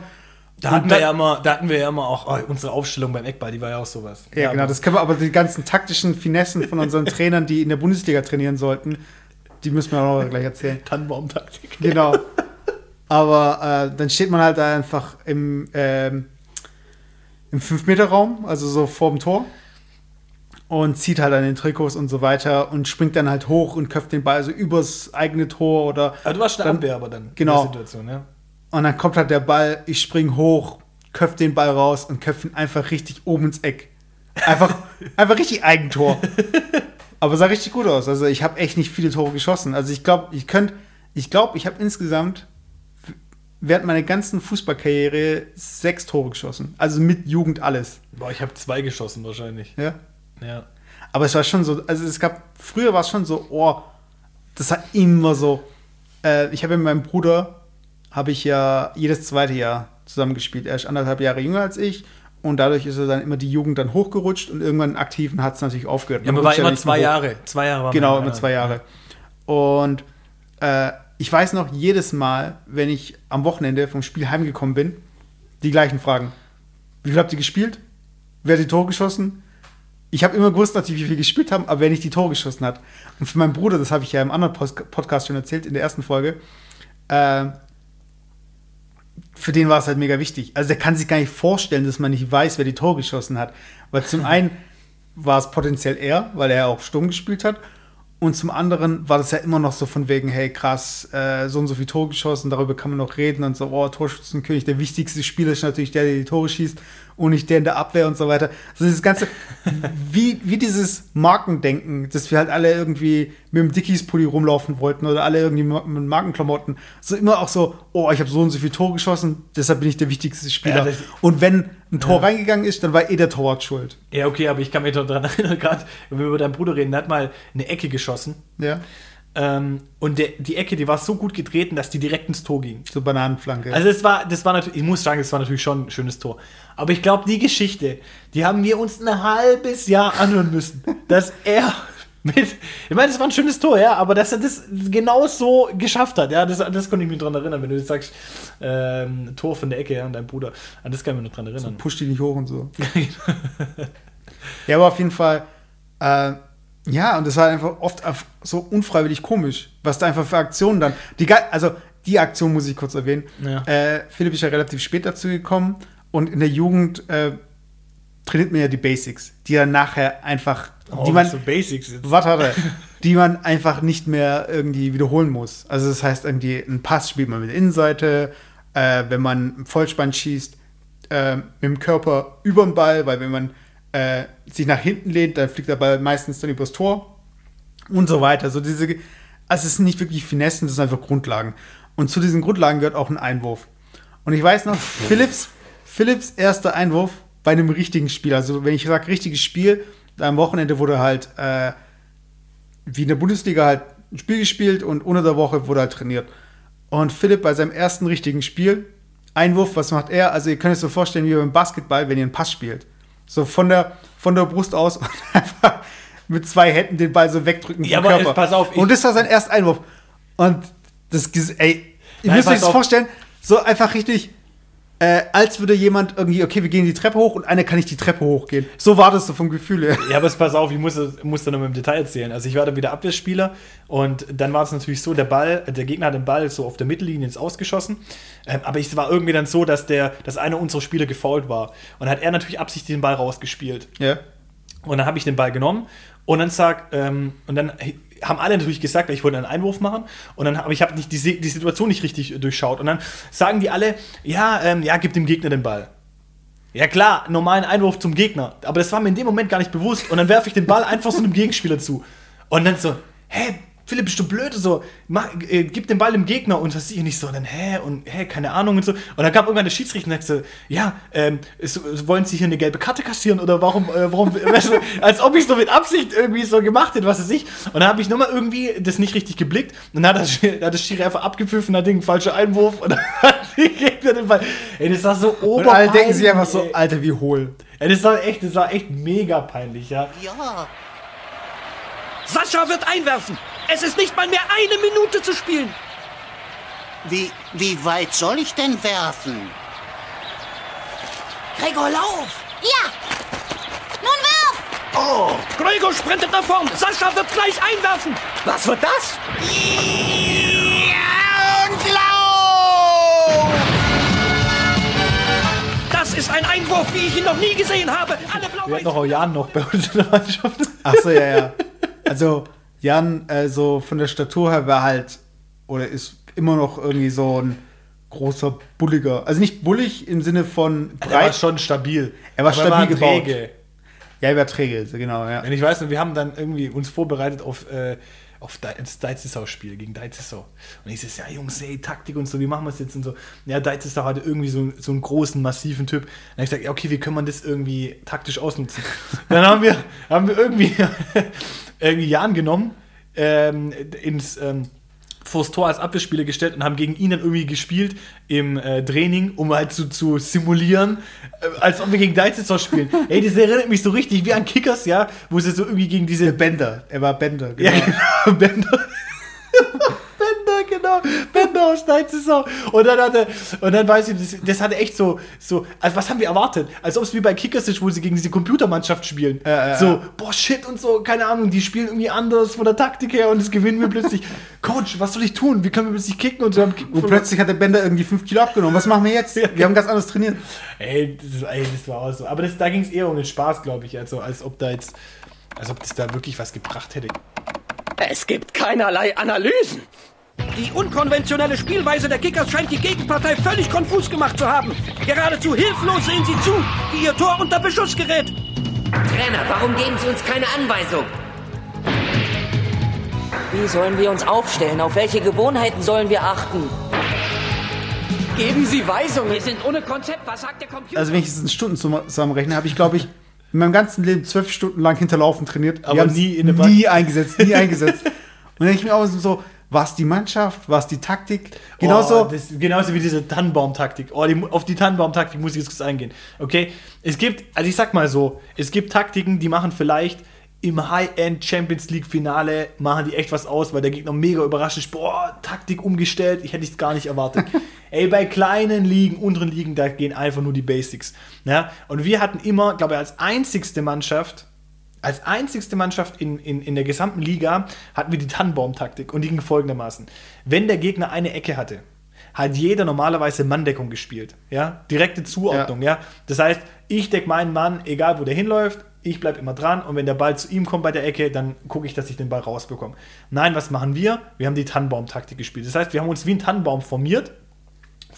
Speaker 2: Da hatten, wir
Speaker 1: dann-
Speaker 2: ja immer, da hatten wir ja immer auch oh, unsere Aufstellung beim Eckball, die war ja auch sowas.
Speaker 1: Ja, genau. Das können wir aber die ganzen taktischen Finessen von unseren *laughs* Trainern, die in der Bundesliga trainieren sollten, die müssen wir auch noch gleich erzählen.
Speaker 2: Tannenbaum-Taktik.
Speaker 1: Genau. Aber äh, dann steht man halt da einfach im, ähm, im 5-Meter-Raum, also so vorm Tor. Und zieht halt an den Trikots und so weiter und springt dann halt hoch und köpft den Ball so übers eigene Tor oder.
Speaker 2: Aber du warst
Speaker 1: Dann-
Speaker 2: Abwehr aber dann
Speaker 1: Genau.
Speaker 2: in der Situation, ja.
Speaker 1: Und dann kommt halt der Ball, ich spring hoch, köpf den Ball raus und köpf ihn einfach richtig oben ins Eck. Einfach, *laughs* einfach richtig Eigentor. Aber sah richtig gut aus. Also ich habe echt nicht viele Tore geschossen. Also ich glaube, ich könnte, ich glaube, ich habe insgesamt während meiner ganzen Fußballkarriere sechs Tore geschossen. Also mit Jugend alles.
Speaker 2: Boah, ich habe zwei geschossen wahrscheinlich.
Speaker 1: Ja.
Speaker 2: Ja.
Speaker 1: Aber es war schon so, also es gab, früher war es schon so, oh, das war immer so. Äh, ich habe mit meinem Bruder, habe ich ja jedes zweite Jahr zusammengespielt. Er ist anderthalb Jahre jünger als ich und dadurch ist er dann immer die Jugend dann hochgerutscht und irgendwann aktiven hat es natürlich aufgehört.
Speaker 2: Ja,
Speaker 1: Man
Speaker 2: aber war
Speaker 1: ja
Speaker 2: immer zwei. Jahre. Zwei Jahre war
Speaker 1: Genau, immer zwei Jahre. Und äh, ich weiß noch, jedes Mal, wenn ich am Wochenende vom Spiel heimgekommen bin, die gleichen Fragen. Wie viel habt ihr gespielt? Wer hat die Tore geschossen? Ich habe immer gewusst, natürlich, wie viel gespielt haben, aber wer nicht die Tore geschossen hat. Und für meinen Bruder, das habe ich ja im anderen Podcast schon erzählt, in der ersten Folge, äh, für den war es halt mega wichtig. Also der kann sich gar nicht vorstellen, dass man nicht weiß, wer die Tore geschossen hat. Weil zum *laughs* einen war es potenziell er, weil er auch Sturm gespielt hat. Und zum anderen war das ja immer noch so von wegen, hey krass, äh, so und so viel Tore geschossen, darüber kann man noch reden und so, oh, Torschützenkönig, der wichtigste Spieler ist natürlich der, der die Tore schießt und nicht der in der Abwehr und so weiter. Also dieses ganze, *laughs* wie, wie dieses Markendenken, dass wir halt alle irgendwie mit dem Dickies-Pulli rumlaufen wollten oder alle irgendwie mit Markenklamotten. So immer auch so, oh, ich habe so und so viel Tore geschossen, deshalb bin ich der wichtigste Spieler.
Speaker 2: Ja,
Speaker 1: und wenn ein Tor reingegangen ist, dann war eh der Torwart schuld.
Speaker 2: Ja, okay, aber ich kann mich doch daran *laughs* erinnern, gerade, wenn wir über deinen Bruder reden, der hat mal eine Ecke geschossen.
Speaker 1: Ja,
Speaker 2: Ähm, und der, die Ecke, die war so gut getreten, dass die direkt ins Tor ging.
Speaker 1: so Bananenflanke.
Speaker 2: Also es war, das war natürlich, ich muss sagen, das war natürlich schon ein schönes Tor. Aber ich glaube, die Geschichte, die haben wir uns ein halbes Jahr anhören müssen, dass er mit, ich meine, das war ein schönes Tor, ja, aber dass er das genau so geschafft hat, ja, das, das konnte ich mich dran erinnern, wenn du jetzt sagst, ähm, Tor von der Ecke, ja, und dein Bruder, an das kann ich mich noch dran erinnern.
Speaker 1: Push die nicht hoch und so. *laughs* ja, aber auf jeden Fall, äh, ja, und das war einfach oft so unfreiwillig komisch, was da einfach für Aktionen dann. Die, also, die Aktion muss ich kurz erwähnen.
Speaker 2: Ja.
Speaker 1: Äh, Philipp ist ja relativ spät dazu gekommen und in der Jugend äh, trainiert man ja die Basics, die dann nachher einfach,
Speaker 2: Oh,
Speaker 1: die man,
Speaker 2: so Basics jetzt.
Speaker 1: hat *laughs* er? die man einfach nicht mehr irgendwie wiederholen muss. Also das heißt irgendwie, ein Pass spielt man mit der Innenseite, äh, wenn man Vollspann schießt, äh, mit dem Körper über den Ball, weil wenn man äh, sich nach hinten lehnt, dann fliegt der Ball meistens dann übers Tor und so weiter. So diese, also es sind nicht wirklich Finessen, das sind einfach Grundlagen. Und zu diesen Grundlagen gehört auch ein Einwurf. Und ich weiß noch, Philips, Philips erster Einwurf bei einem richtigen Spiel. Also wenn ich sage richtiges Spiel, am Wochenende wurde halt äh, wie in der Bundesliga halt ein Spiel gespielt und unter der Woche wurde halt trainiert. Und Philipp bei seinem ersten richtigen Spiel, Einwurf, was macht er? Also ihr könnt es so vorstellen wie beim Basketball, wenn ihr einen Pass spielt. So von der, von der Brust aus *laughs* und einfach mit zwei Händen den Ball so wegdrücken
Speaker 2: Ja, aber pass auf,
Speaker 1: und das war sein erster Einwurf. Und das, ey, ihr
Speaker 2: Nein,
Speaker 1: müsst euch das
Speaker 2: auf.
Speaker 1: vorstellen, so einfach richtig, äh, als würde jemand irgendwie, okay, wir gehen die Treppe hoch und einer kann nicht die Treppe hochgehen. So war das so vom Gefühl her.
Speaker 2: Ja, aber es- pass auf, ich muss, muss da noch mal im Detail erzählen. Also ich war da wieder Abwehrspieler und dann war es natürlich so, der Ball, der Gegner hat den Ball so auf der Mittellinie ins Ausgeschossen. Ähm, aber es war irgendwie dann so, dass der, dass einer unserer Spieler gefault war. Und dann hat er natürlich absichtlich den Ball rausgespielt.
Speaker 1: Ja.
Speaker 2: Und dann habe ich den Ball genommen und dann sag, ähm, und dann haben alle natürlich gesagt, weil ich wollte einen Einwurf machen. Und dann, aber ich habe nicht die, die Situation nicht richtig durchschaut. Und dann sagen die alle, ja, ähm, ja, gib dem Gegner den Ball. Ja klar, normalen Einwurf zum Gegner, aber das war mir in dem Moment gar nicht bewusst. Und dann werfe ich den Ball einfach so einem Gegenspieler zu. Und dann so, hä, Philipp, bist du blöd? So, mach, äh, gib den Ball dem Gegner und was ich nicht so, und dann, hä, und hä, keine Ahnung und so. Und dann kam irgendwann der Schiedsrichter und sagte, ja, ähm, ist, wollen Sie hier eine gelbe Karte kassieren oder warum, äh, warum, *laughs* weißt du, als ob ich so mit Absicht irgendwie so gemacht hätte, was weiß ich. Und dann habe ich nochmal irgendwie das nicht richtig geblickt und dann hat das, Sch- da hat das Schiri einfach abgepfiffen, hat den falscher Einwurf und dann *laughs* hat die Gegner den Ball. Ey, das war so
Speaker 1: Und
Speaker 2: oberpeinlich.
Speaker 1: alle denken sich einfach so,
Speaker 2: ey.
Speaker 1: Alter, wie hohl.
Speaker 2: Ey, das war echt, das war echt mega peinlich, ja.
Speaker 6: Sascha wird einwerfen. Es ist nicht mal mehr eine Minute zu spielen.
Speaker 7: Wie, wie weit soll ich denn werfen?
Speaker 6: Gregor, lauf!
Speaker 3: Ja! Nun wirf!
Speaker 6: Gregor sprintet nach vorn. Sascha wird gleich einwerfen. Was wird das?
Speaker 7: Und lauf!
Speaker 6: Das ist ein Einwurf, wie ich ihn noch nie gesehen habe. Alle
Speaker 2: Wir hatten noch auch Jan noch bei uns in der Mannschaft.
Speaker 1: Ach so, ja, ja. *laughs* Also, Jan, äh, so von der Statur her war halt, oder ist immer noch irgendwie so ein großer, bulliger. Also nicht bullig im Sinne von
Speaker 2: Er war
Speaker 1: breit.
Speaker 2: schon stabil.
Speaker 1: Er war
Speaker 2: Aber
Speaker 1: stabil gebaut.
Speaker 2: träge.
Speaker 1: Ja, über träge, so genau, ja.
Speaker 2: Und ich weiß noch, wir haben dann irgendwie uns vorbereitet auf, äh, auf das Deizisau-Spiel gegen Deizisau. Und ich so, ja Jungs, ey, Taktik und so, wie machen wir es jetzt? Und so, ja, Deizisau hatte irgendwie so, so einen großen, massiven Typ. Und dann hab ich gesagt, ja, okay, wie können wir das irgendwie taktisch ausnutzen? *laughs* dann haben wir, haben wir irgendwie, irgendwie Jan genommen, ähm, ins, ähm, vors Tor als Abwehrspieler gestellt und haben gegen ihn dann irgendwie gespielt im äh, Training, um halt zu, zu simulieren, äh, als ob wir gegen Deizisau spielen. *laughs* Ey, das erinnert mich so richtig wie an Kickers, ja, wo sie so irgendwie gegen diese
Speaker 1: Bender. Er war Bender,
Speaker 2: ja,
Speaker 1: genau.
Speaker 2: genau, *laughs* Bender. *laughs* Genau. Bender aus Deizisau. Und dann hatte, und dann weiß ich, das, das hatte echt so, so, also was haben wir erwartet? Als ob es wie bei Kickers ist, wo sie gegen diese Computermannschaft spielen.
Speaker 1: Ja, ja,
Speaker 2: so,
Speaker 1: ja.
Speaker 2: boah, shit und so, keine Ahnung, die spielen irgendwie anders von der Taktik her und das gewinnen wir plötzlich. *laughs* Coach, was soll ich tun? Wie können wir plötzlich kicken und so haben kicken
Speaker 1: Und plötzlich hat der Bender irgendwie 5 Kilo abgenommen. Was machen wir jetzt? *laughs* Wir haben ganz anders trainiert.
Speaker 2: Ey, das, ey, das war auch so. Aber das, da ging es eher um den Spaß, glaube ich. Also, als ob da jetzt, als ob das da wirklich was gebracht hätte.
Speaker 6: Es gibt keinerlei Analysen. Die unkonventionelle Spielweise der Kickers scheint die Gegenpartei völlig konfus gemacht zu haben. Geradezu hilflos sehen sie zu, wie ihr Tor unter Beschuss gerät.
Speaker 8: Trainer, warum geben Sie uns keine Anweisung?
Speaker 9: Wie sollen wir uns aufstellen? Auf welche Gewohnheiten sollen wir achten?
Speaker 6: Geben Sie Weisungen. Wir sind ohne Konzept. Was sagt der Computer?
Speaker 1: Also wenn ich es in Stunden zusammenrechne, habe ich, glaube ich, in meinem ganzen Leben zwölf Stunden lang hinterlaufen trainiert.
Speaker 2: Aber nie in der
Speaker 1: Nie eingesetzt, nie eingesetzt. *laughs* Und dann denke ich mir auch so, war es die Mannschaft, war es die Taktik? Genauso,
Speaker 2: Oh, das, genauso wie diese Tannenbaum-Taktik. Oh, die, auf die Tannenbaum-Taktik muss ich jetzt kurz eingehen. Okay? Es gibt, also ich sag mal so, es gibt Taktiken, die machen vielleicht im High-End Champions League Finale machen die echt was aus, weil der Gegner mega überrascht ist. Boah, Taktik umgestellt, ich hätte es gar nicht erwartet. *laughs* Ey, bei kleinen Ligen, unteren Ligen, da gehen einfach nur die Basics. Ja? Und wir hatten immer, glaube ich, als einzigste Mannschaft, als einzigste Mannschaft in, in, in der gesamten Liga hatten wir die Tannenbaum-Taktik und die ging folgendermaßen. Wenn der Gegner eine Ecke hatte, hat jeder normalerweise Manndeckung gespielt. Ja? Direkte Zuordnung. Ja. Das heißt, ich decke meinen Mann, egal wo der hinläuft, ich bleibe immer dran und wenn der Ball zu ihm kommt bei der Ecke, dann gucke ich, dass ich den Ball rausbekomme. Nein, was machen wir? Wir haben die Tannenbaum-Taktik gespielt. Das heißt, wir haben uns wie ein Tannenbaum formiert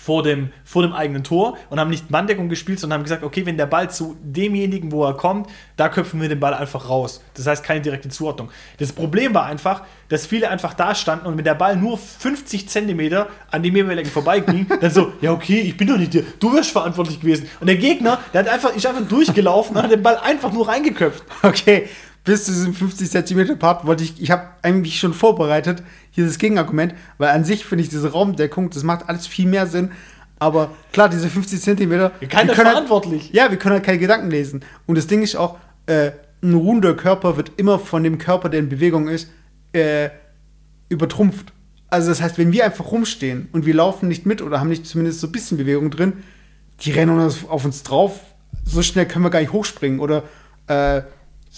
Speaker 2: vor dem, vor dem eigenen Tor und haben nicht Manndeckung gespielt, sondern haben gesagt, okay, wenn der Ball zu demjenigen, wo er kommt, da köpfen wir den Ball einfach raus. Das heißt, keine direkte Zuordnung. Das Problem war einfach, dass viele einfach da standen und wenn der Ball nur 50 Zentimeter an dem jeweiligen vorbeiging, *laughs* dann so, ja okay, ich bin doch nicht der, du wärst verantwortlich gewesen. Und der Gegner, der hat einfach, ist einfach durchgelaufen und hat den Ball einfach nur reingeköpft.
Speaker 1: okay, bis zu diesem 50 Zentimeter Part wollte ich, ich habe eigentlich schon vorbereitet, hier das Gegenargument, weil an sich finde ich diese Raumdeckung, das macht alles viel mehr Sinn. Aber klar, diese 50 Zentimeter.
Speaker 2: Keiner
Speaker 1: wir können
Speaker 2: verantwortlich.
Speaker 1: Halt, ja, wir können halt keine Gedanken lesen. Und das Ding ist auch, äh, ein ruhender Körper wird immer von dem Körper, der in Bewegung ist, äh, übertrumpft. Also das heißt, wenn wir einfach rumstehen und wir laufen nicht mit oder haben nicht zumindest so ein bisschen Bewegung drin, die rennen uns auf uns drauf. So schnell können wir gar nicht hochspringen oder äh,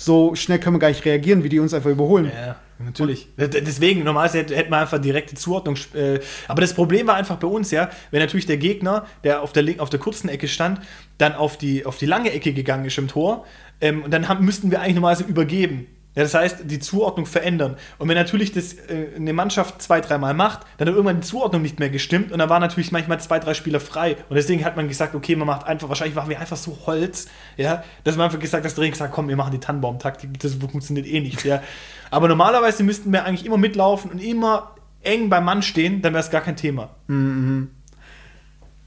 Speaker 1: so schnell können wir gar nicht reagieren, wie die uns einfach überholen.
Speaker 2: Ja, natürlich. D- Deswegen, normalerweise hätte hätte man einfach direkte Zuordnung. Äh, aber das Problem war einfach bei uns, ja, wenn natürlich der Gegner, der auf der, auf der kurzen Ecke stand, dann auf die, auf die lange Ecke gegangen ist im Tor, ähm, und dann haben, müssten wir eigentlich normalerweise übergeben. Ja, das heißt, die Zuordnung verändern. Und wenn natürlich das äh, eine Mannschaft zwei, dreimal macht, dann hat irgendwann die Zuordnung nicht mehr gestimmt und dann waren natürlich manchmal zwei, drei Spieler frei. Und deswegen hat man gesagt, okay, man macht einfach, wahrscheinlich waren wir einfach so Holz, ja, dass man einfach gesagt hat, das Training gesagt, komm, wir machen die Tannenbaum-Taktik, das funktioniert eh nicht, ja. Aber normalerweise müssten wir eigentlich immer mitlaufen und immer eng beim Mann stehen, dann wäre es gar kein Thema.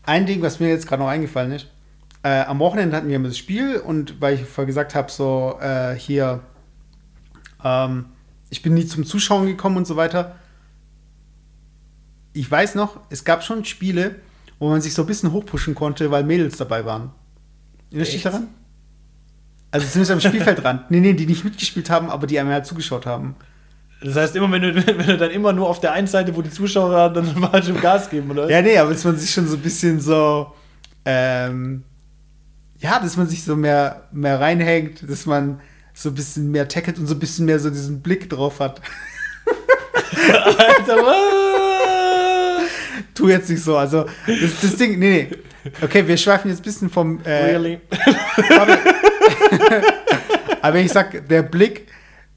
Speaker 1: Ein Ding, was mir jetzt gerade noch eingefallen ist, äh, am Wochenende hatten wir das Spiel und weil ich vorher gesagt habe, so äh, hier, ähm, ich bin nie zum Zuschauen gekommen und so weiter. Ich weiß noch, es gab schon Spiele, wo man sich so ein bisschen hochpushen konnte, weil Mädels dabei waren. Erinnerst du dich daran? Also zumindest am Spielfeldrand. *laughs* Nee, nee, die nicht mitgespielt haben, aber die einmal halt zugeschaut haben.
Speaker 2: Das heißt, immer wenn du, *laughs* wenn du dann immer nur auf der einen Seite, wo die Zuschauer waren, dann *laughs* mal schon Gas geben, oder?
Speaker 1: Ja, nee, aber dass man sich schon so ein bisschen so, ähm, ja, dass man sich so mehr, mehr reinhängt, dass man so ein bisschen mehr tackelt und so ein bisschen mehr so diesen Blick drauf hat. *laughs*
Speaker 2: Alter, was?
Speaker 1: Tu jetzt nicht so, also das, das Ding, nee, nee. Okay, wir schweifen jetzt ein bisschen vom, äh,
Speaker 2: Really?
Speaker 1: aber, *laughs* aber wenn ich sag, der Blick,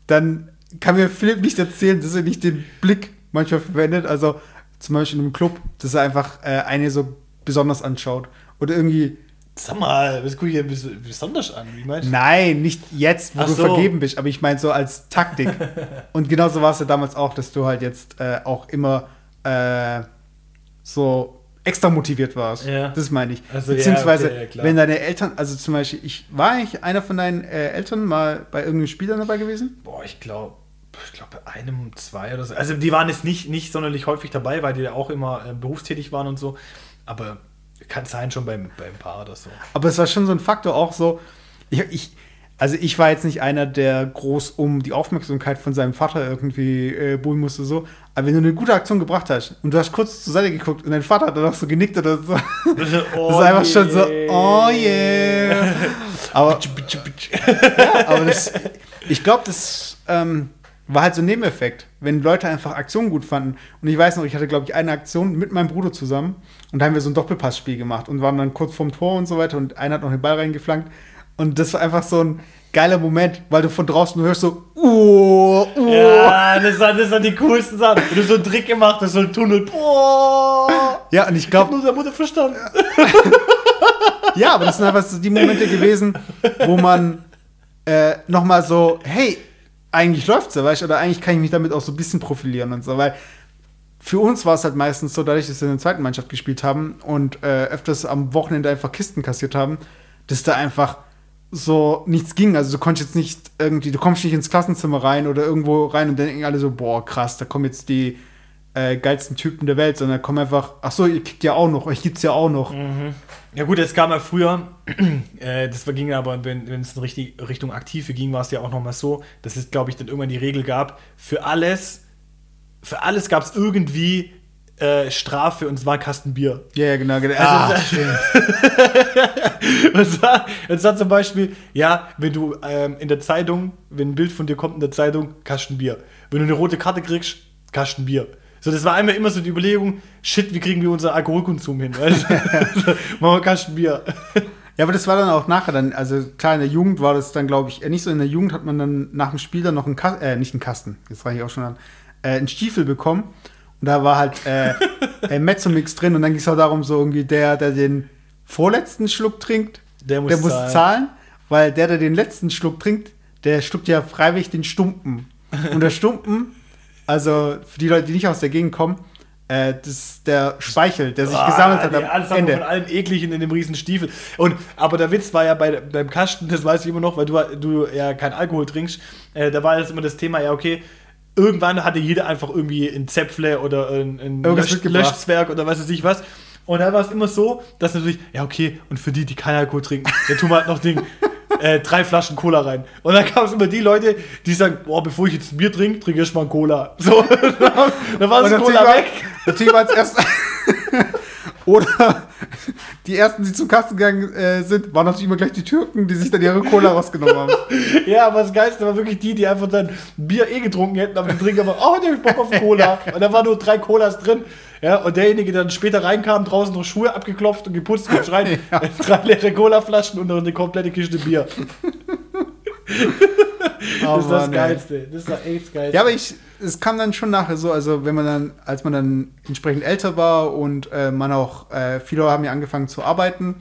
Speaker 1: dann kann mir Philipp nicht erzählen, dass er nicht den Blick manchmal verwendet, also zum Beispiel im Club, dass er einfach äh, eine so besonders anschaut. Oder irgendwie,
Speaker 2: Sag mal, das gucke ich ja bes- besonders an. Wie meinst du?
Speaker 1: Nein, nicht jetzt, wo
Speaker 2: Ach
Speaker 1: du
Speaker 2: so.
Speaker 1: vergeben bist, aber ich meine so als Taktik. *laughs* Und genauso war es ja damals auch, dass du halt jetzt äh, auch immer äh, so extra motiviert warst.
Speaker 2: Ja.
Speaker 1: Das meine ich.
Speaker 2: Also, ja,
Speaker 1: Beziehungsweise,
Speaker 2: okay, ja,
Speaker 1: wenn deine Eltern, also zum Beispiel, ich war eigentlich einer von deinen äh, Eltern mal bei irgendeinem Spiel dann dabei gewesen?
Speaker 2: Boah, ich glaube, ich glaube bei einem, zwei oder so. Also die waren jetzt nicht, nicht sonderlich häufig dabei, weil die ja auch immer äh, berufstätig waren und so. Aber kann sein schon beim, beim Paar oder so.
Speaker 1: Aber es war schon so ein Faktor auch so, ich, ich, also ich war jetzt nicht einer, der groß um die Aufmerksamkeit von seinem Vater irgendwie äh, buhlen musste, so. Aber wenn du eine gute Aktion gebracht hast und du hast kurz zur Seite geguckt und dein Vater hat dann auch so genickt oder so, *laughs* das ist *laughs* einfach schon so, oh yeah. *laughs* Aber, ja, aber das, ich glaube, das ähm, war halt so ein Nebeneffekt, wenn Leute einfach Aktionen gut fanden. Und ich weiß noch, ich hatte, glaube ich, eine Aktion mit meinem Bruder zusammen und da haben wir so ein Doppelpassspiel gemacht und waren dann kurz vorm Tor und so weiter und einer hat noch den Ball reingeflankt. Und das war einfach so ein geiler Moment, weil du von draußen hörst so, uh, uh.
Speaker 2: Ja, das waren, das waren die coolsten Sachen. Wenn du so einen Trick gemacht hast, so ein Tunnel. Boah!
Speaker 1: Ja, und ich glaube,
Speaker 2: nur der Mutter verstanden. *laughs*
Speaker 1: Ja, aber das sind einfach so die Momente gewesen, wo man äh, nochmal so, hey, eigentlich läuft's ja, weißt du, oder eigentlich kann ich mich damit auch so ein bisschen profilieren und so, weil für uns war es halt meistens so, dadurch, dass wir in der zweiten Mannschaft gespielt haben und äh, öfters am Wochenende einfach Kisten kassiert haben, dass da einfach so nichts ging. Also du konntest jetzt nicht irgendwie, du kommst nicht ins Klassenzimmer rein oder irgendwo rein und dann denken alle so, boah, krass, da kommen jetzt die äh, geilsten Typen der Welt, sondern kommen einfach, ach so, ihr kickt ja auch noch, euch gibt's ja auch noch.
Speaker 2: Ja gut, das kam ja früher, *clears throat* äh, das ging aber, wenn es in Richtung, Richtung Aktive ging, war es ja auch nochmal so, dass es, glaube ich, dann irgendwann die Regel gab, für alles, für alles gab es irgendwie äh, Strafe und zwar ein Kasten Bier.
Speaker 1: Ja, ja, genau. genau.
Speaker 2: Also,
Speaker 1: Ah,
Speaker 2: das- *laughs* und zwar, und zwar zum Beispiel, ja, wenn du ähm, in der Zeitung, wenn ein Bild von dir kommt in der Zeitung, Kasten Bier. Wenn du eine rote Karte kriegst, Kasten Bier. So, das war einmal immer so die Überlegung, shit, wie kriegen wir unseren Alkoholkonsum hin? Weißt *laughs* *laughs* machen wir Kasten Bier.
Speaker 1: Ja, aber das war dann auch nachher dann, also klar, in der Jugend war das dann, glaube ich, äh, nicht so in der Jugend hat man dann nach dem Spiel dann noch einen Kasten, äh, nicht einen Kasten, jetzt war ich auch schon an, äh, einen Stiefel bekommen. Und da war halt äh, *laughs* äh, Mezzomix drin und dann ging es auch darum, so irgendwie der, der den vorletzten Schluck trinkt,
Speaker 2: Der muss
Speaker 1: der muss
Speaker 2: zahlen.
Speaker 1: zahlen, weil der, der den letzten Schluck trinkt, der schluckt ja freiwillig den Stumpen. Und der Stumpen, also für die Leute, die nicht aus der Gegend kommen, äh, das ist der Speichel, der sich gesammelt hat
Speaker 2: Ah,
Speaker 1: am
Speaker 2: nee, alles Ende. von allem ekligen in dem riesen Stiefel. Und, aber der Witz war ja bei, beim Kasten, das weiß ich immer noch, weil du, du ja kein Alkohol trinkst, äh, da war jetzt immer das Thema, ja okay, irgendwann hatte jeder einfach irgendwie ein Zäpfle oder ein, ein Lösch. Löschzwerg oder was weiß ich was. Und da war es immer so, dass natürlich, ja okay, und für die, die keinen Alkohol trinken, der tun wir halt noch Ding. *laughs* äh, drei Flaschen Cola rein. Und dann gab es immer die Leute, die sagen, boah, bevor ich jetzt ein Bier trinke, trinke ich mal ein Cola. So, *laughs* dann war das Cola
Speaker 1: war-
Speaker 2: weg.
Speaker 1: Natürlich war es erst. *laughs* Oder *laughs* die ersten, die zum Kasten gegangen äh, sind, waren natürlich immer gleich die Türken, die sich dann ihre Cola rausgenommen haben. *laughs*
Speaker 2: Ja, aber das Geilste war wirklich die, die einfach dann Bier eh getrunken hätten, aber die trinken aber, oh, der hat Bock auf Cola. *laughs* Und da waren nur drei Colas drin. Ja, und derjenige, der dann später reinkam, draußen noch Schuhe abgeklopft und geputzt und rein, drei leere Colaflaschen und noch eine komplette Kiste Bier. *laughs*
Speaker 1: Oh
Speaker 2: das ist das
Speaker 1: Mann, ey.
Speaker 2: Geilste. Das ist das echt das Geilste.
Speaker 1: Ja, aber ich, es kam dann schon nachher so, also wenn man dann, als man dann entsprechend älter war und äh, man auch, äh, viele haben ja angefangen zu arbeiten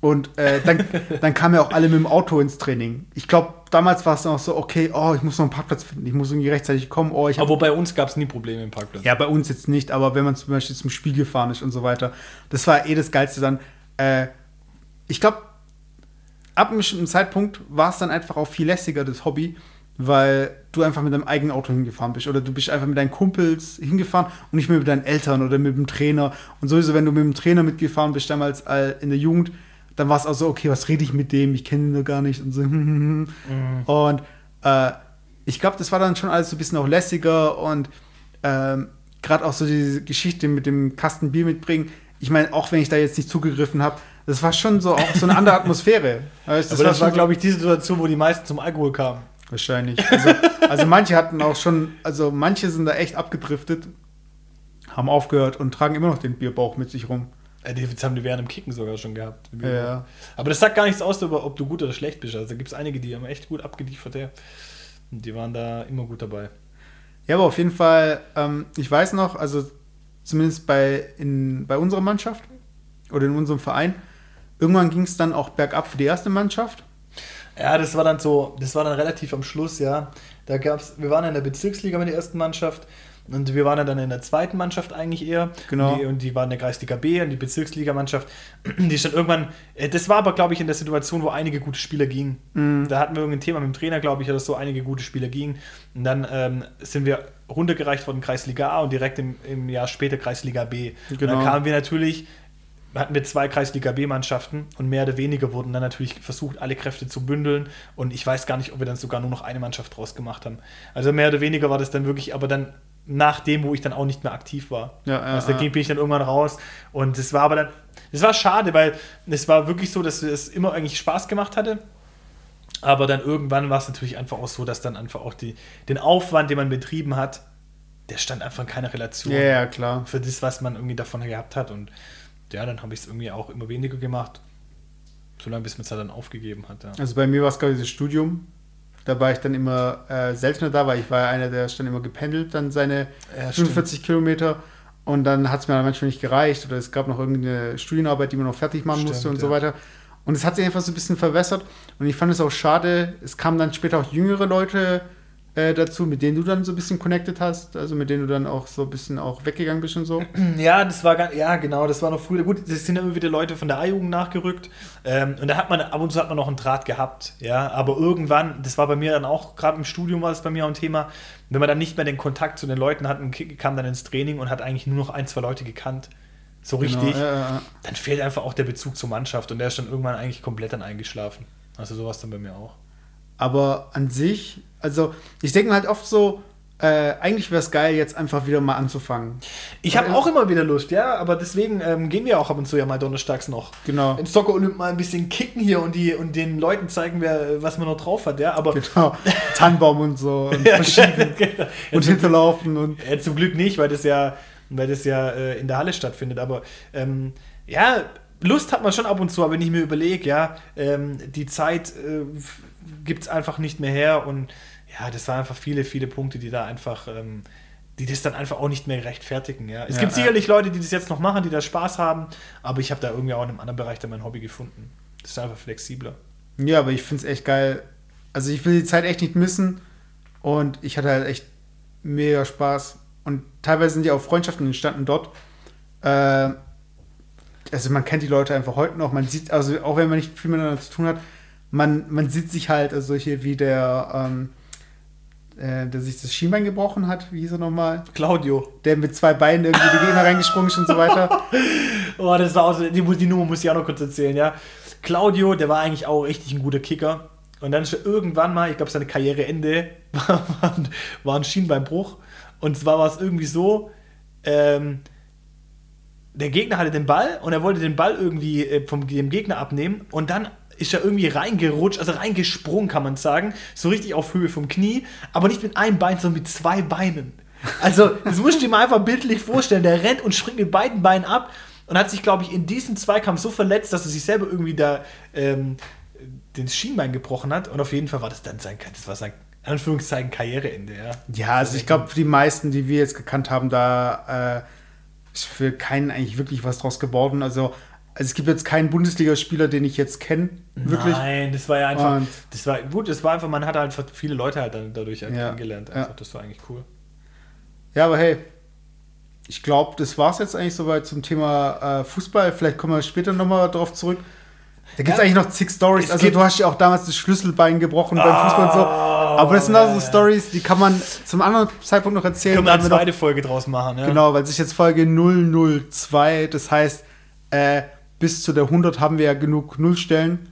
Speaker 1: und äh, dann, *laughs* dann kamen ja auch alle mit dem Auto ins Training. Ich glaube, damals war es noch so, okay, oh, ich muss noch einen Parkplatz finden, ich muss irgendwie rechtzeitig kommen, oh, ich
Speaker 2: aber bei uns gab es nie Probleme im Parkplatz.
Speaker 1: Ja, bei uns jetzt nicht, aber wenn man zum Beispiel zum Spiel gefahren ist und so weiter, das war eh das Geilste dann. Äh, ich glaube, ab einem bestimmten Zeitpunkt war es dann einfach auch viel lässiger, das Hobby, weil du einfach mit deinem eigenen Auto hingefahren bist oder du bist einfach mit deinen Kumpels hingefahren und nicht mehr mit deinen Eltern oder mit dem Trainer. Und sowieso, wenn du mit dem Trainer mitgefahren bist damals in der Jugend, dann war es auch so, okay, was rede ich mit dem? Ich kenne ihn nur gar nicht und so. *laughs* Und äh, ich glaube, das war dann schon alles so ein bisschen auch lässiger und ähm, gerade auch so diese Geschichte mit dem Kasten Bier mitbringen. Ich meine, auch wenn ich da jetzt nicht zugegriffen habe, das war schon so auch so eine andere Atmosphäre. *laughs* Weißt,
Speaker 2: aber das war,
Speaker 1: so-
Speaker 2: glaube ich, die Situation, wo die meisten zum Alkohol kamen.
Speaker 1: Wahrscheinlich. Also, also manche hatten auch schon, also manche sind da echt abgedriftet, haben aufgehört und tragen immer noch den Bierbauch mit sich rum.
Speaker 2: Die das haben die während dem Kicken sogar schon gehabt.
Speaker 1: Ja.
Speaker 2: Aber das sagt gar nichts aus, darüber, ob du gut oder schlecht bist. Also gibt es einige, die haben echt gut abgeliefert. Ja. Und die waren da immer gut dabei.
Speaker 1: Ja, aber auf jeden Fall, ähm, ich weiß noch, also zumindest bei, in, bei unserer Mannschaft oder in unserem Verein, irgendwann ging es dann auch bergab für die erste Mannschaft.
Speaker 2: Ja, das war dann so, das war dann relativ am Schluss, ja. Da gab's, wir waren in der Bezirksliga mit der ersten Mannschaft und wir waren ja dann in der zweiten Mannschaft eigentlich eher.
Speaker 1: Genau.
Speaker 2: Und die, und die waren in der Kreisliga B und die Bezirksligamannschaft, *clears throat* die stand irgendwann, äh, das war aber, glaube ich, in der Situation, wo einige gute Spieler gingen.
Speaker 1: Mhm.
Speaker 2: Da hatten wir irgendein Thema mit dem Trainer, glaube ich, dass so einige gute Spieler gingen. Und dann ähm, sind wir runtergereicht worden Kreisliga A und direkt im, im Jahr später Kreisliga B. Und
Speaker 1: Genau.
Speaker 2: dann kamen wir natürlich hatten wir zwei Kreisliga B-Mannschaften und mehr oder weniger wurden dann natürlich versucht, alle Kräfte zu bündeln. Und ich weiß gar nicht, ob wir dann sogar nur noch eine Mannschaft draus gemacht haben. Also mehr oder weniger war das dann wirklich, aber dann nach dem, wo ich dann auch nicht mehr aktiv war.
Speaker 1: Ja, ja,
Speaker 2: also da ging, bin ich dann irgendwann raus. Und das war aber dann, das war schade, weil es war wirklich so, dass es immer eigentlich Spaß gemacht hatte. Aber dann irgendwann war es natürlich einfach auch so, dass dann einfach auch die, den Aufwand, den man betrieben hat, der stand einfach in keiner Relation
Speaker 1: Ja, ja, klar.
Speaker 2: für das, was man irgendwie davon gehabt hat. Und ja, dann habe ich es irgendwie auch immer weniger gemacht, solange bis man es dann aufgegeben hat. Ja.
Speaker 1: Also bei mir war es, glaube ich, das Studium. Da war ich dann immer äh, seltener da, weil ich war ja einer, der ist dann immer gependelt, dann seine
Speaker 2: Ja,
Speaker 1: 45 Kilometer. Und dann hat es mir dann manchmal nicht gereicht oder es gab noch irgendeine Studienarbeit, die man noch fertig machen
Speaker 2: Stimmt,
Speaker 1: musste und so
Speaker 2: ja.
Speaker 1: weiter. Und es hat sich einfach so ein bisschen verwässert. Und ich fand es auch schade, es kamen dann später auch jüngere Leute äh, dazu, mit denen du dann so ein bisschen connected hast, also mit denen du dann auch so ein bisschen auch weggegangen bist und so. *clears throat*
Speaker 2: Ja, das war ganz, ja genau, das war noch früher. Gut, das sind ja immer wieder Leute von der A-Jugend nachgerückt. Ähm, und da hat man, ab und zu hat man noch einen Draht gehabt, ja. Aber irgendwann, das war bei mir dann auch, gerade im Studium war das bei mir auch ein Thema, wenn man dann nicht mehr den Kontakt zu den Leuten hat kam dann ins Training und hat eigentlich nur noch ein, zwei Leute gekannt. So richtig.
Speaker 1: Genau, ja, ja.
Speaker 2: Dann fehlt einfach auch der Bezug zur Mannschaft und der ist dann irgendwann eigentlich komplett dann eingeschlafen. Also sowas dann bei mir auch.
Speaker 1: Aber an sich, also ich denke halt oft so, äh, eigentlich wäre es geil, jetzt einfach wieder mal anzufangen.
Speaker 2: Ich habe auch immer wieder Lust, ja, aber deswegen ähm, gehen wir auch ab und zu ja mal donnerstags noch.
Speaker 1: Genau.
Speaker 2: In Soccer Olymp mal ein bisschen kicken hier und, die, und den Leuten zeigen, wer, was man noch drauf hat, ja, aber
Speaker 1: Genau. Tannenbaum und so *laughs* und
Speaker 2: Ja,
Speaker 1: verschieben *laughs*
Speaker 2: genau.
Speaker 1: und hinterlaufen und
Speaker 2: äh, zum Glück nicht, weil das ja, weil das ja äh, in der Halle stattfindet, aber ähm, ja, Lust hat man schon ab und zu, aber wenn ich mir überlege, ja, ähm, die Zeit äh, gibt es einfach nicht mehr her und ja, das waren einfach viele, viele Punkte, die da einfach, ähm, die das dann einfach auch nicht mehr rechtfertigen, ja. Es
Speaker 1: Ja,
Speaker 2: gibt sicherlich Leute, die das jetzt noch machen, die da Spaß haben, aber ich habe da irgendwie auch in einem anderen Bereich dann mein Hobby gefunden. Das ist einfach flexibler.
Speaker 1: ja, aber ich finde es echt geil. Also ich will die Zeit echt nicht missen und ich hatte halt echt mega Spaß und teilweise sind ja auch Freundschaften entstanden dort. Äh, also man kennt die Leute einfach heute noch, man sieht, also auch wenn man nicht viel miteinander zu tun hat, man, man sieht sich halt, also hier wie der, ähm, äh, der sich das Schienbein gebrochen hat, wie hieß er nochmal?
Speaker 2: Claudio.
Speaker 1: Der mit zwei Beinen irgendwie die Gegner reingesprungen ist und so weiter. *laughs*
Speaker 2: Oh, das war auch so, die, die Nummer muss ich auch noch kurz erzählen, ja. Claudio, der war eigentlich auch richtig ein guter Kicker. Und dann ist er irgendwann mal, ich glaube, seine Karriereende *laughs* war, war ein Schienbeinbruch. Und zwar war es irgendwie so, ähm, der Gegner hatte den Ball und er wollte den Ball irgendwie äh, vom dem Gegner abnehmen und dann ist er irgendwie reingerutscht, also reingesprungen, kann man sagen, so richtig auf Höhe vom Knie, aber nicht mit einem Bein, sondern mit zwei Beinen. Also, das musst du dir mal einfach bildlich vorstellen. Der rennt und springt mit beiden Beinen ab und hat sich, glaube ich, in diesem Zweikampf so verletzt, dass er sich selber irgendwie da ähm, den Schienbein gebrochen hat. Und auf jeden Fall war das dann sein, das war sein, in Anführungszeichen, Karriereende, ja.
Speaker 1: Ja, also ich glaube, für die meisten, die wir jetzt gekannt haben, da äh, ist für keinen eigentlich wirklich was draus geworden. Also, also es gibt jetzt keinen Bundesligaspieler, den ich jetzt kenne, wirklich.
Speaker 2: Nein, das war ja einfach,
Speaker 1: Und-
Speaker 2: das war gut, das war einfach, man hat halt viele Leute halt dann dadurch halt
Speaker 1: Ja,
Speaker 2: kennengelernt.
Speaker 1: ja.
Speaker 2: Also, Das war eigentlich cool.
Speaker 1: Ja, aber hey, ich glaube, das war es jetzt eigentlich soweit zum Thema äh, Fußball. Vielleicht kommen wir später nochmal drauf zurück. Da gibt es
Speaker 2: Ja.
Speaker 1: eigentlich noch zig Stories.
Speaker 2: Es
Speaker 1: Also du hast ja auch damals das Schlüsselbein gebrochen beim Fußball und so. Aber das sind auch so Stories, die kann man zum anderen Zeitpunkt noch erzählen.
Speaker 2: Können wir eine
Speaker 1: wir noch-
Speaker 2: zweite Folge draus machen, ja?
Speaker 1: Genau, weil es ist jetzt Folge 002. Das heißt, äh, bis zu der 100 haben wir ja genug Nullstellen.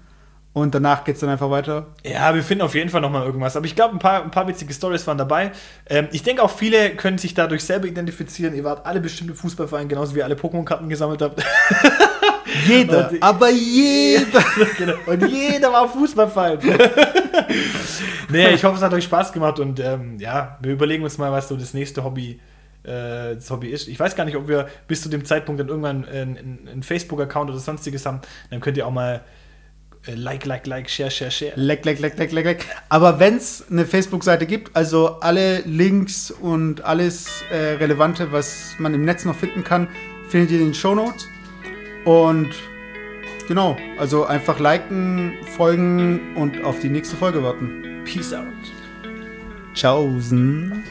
Speaker 1: Und danach geht es dann einfach weiter.
Speaker 2: Ja, wir finden auf jeden Fall noch mal irgendwas. Aber ich glaube, ein paar, ein paar witzige Stories waren dabei. Ähm, ich denke auch, viele können sich dadurch selber identifizieren. Ihr wart alle bestimmte Fußballvereine, genauso wie ihr alle Pokémon-Karten gesammelt habt. *laughs*
Speaker 1: Jeder,
Speaker 2: Und-
Speaker 1: aber jeder. *laughs*
Speaker 2: Genau. Und jeder war Fußballfan. *laughs* nee, ich hoffe, es hat euch Spaß gemacht und ähm, ja, wir überlegen uns mal, was so das nächste Hobby, äh, das Hobby ist. Ich weiß gar nicht, ob wir bis zu dem Zeitpunkt dann irgendwann einen, einen Facebook-Account oder sonstiges haben. Dann könnt ihr auch mal äh, Like, Like, Like, Share, Share, Share.
Speaker 1: Leck, leck, leck, leck, leck, leck. Aber wenn es eine Facebook-Seite gibt, also alle Links und alles äh, Relevante, was man im Netz noch finden kann, findet ihr in den Shownotes. Und genau, also einfach liken, folgen und auf die nächste Folge warten.
Speaker 2: Peace out.
Speaker 1: Tschaußen.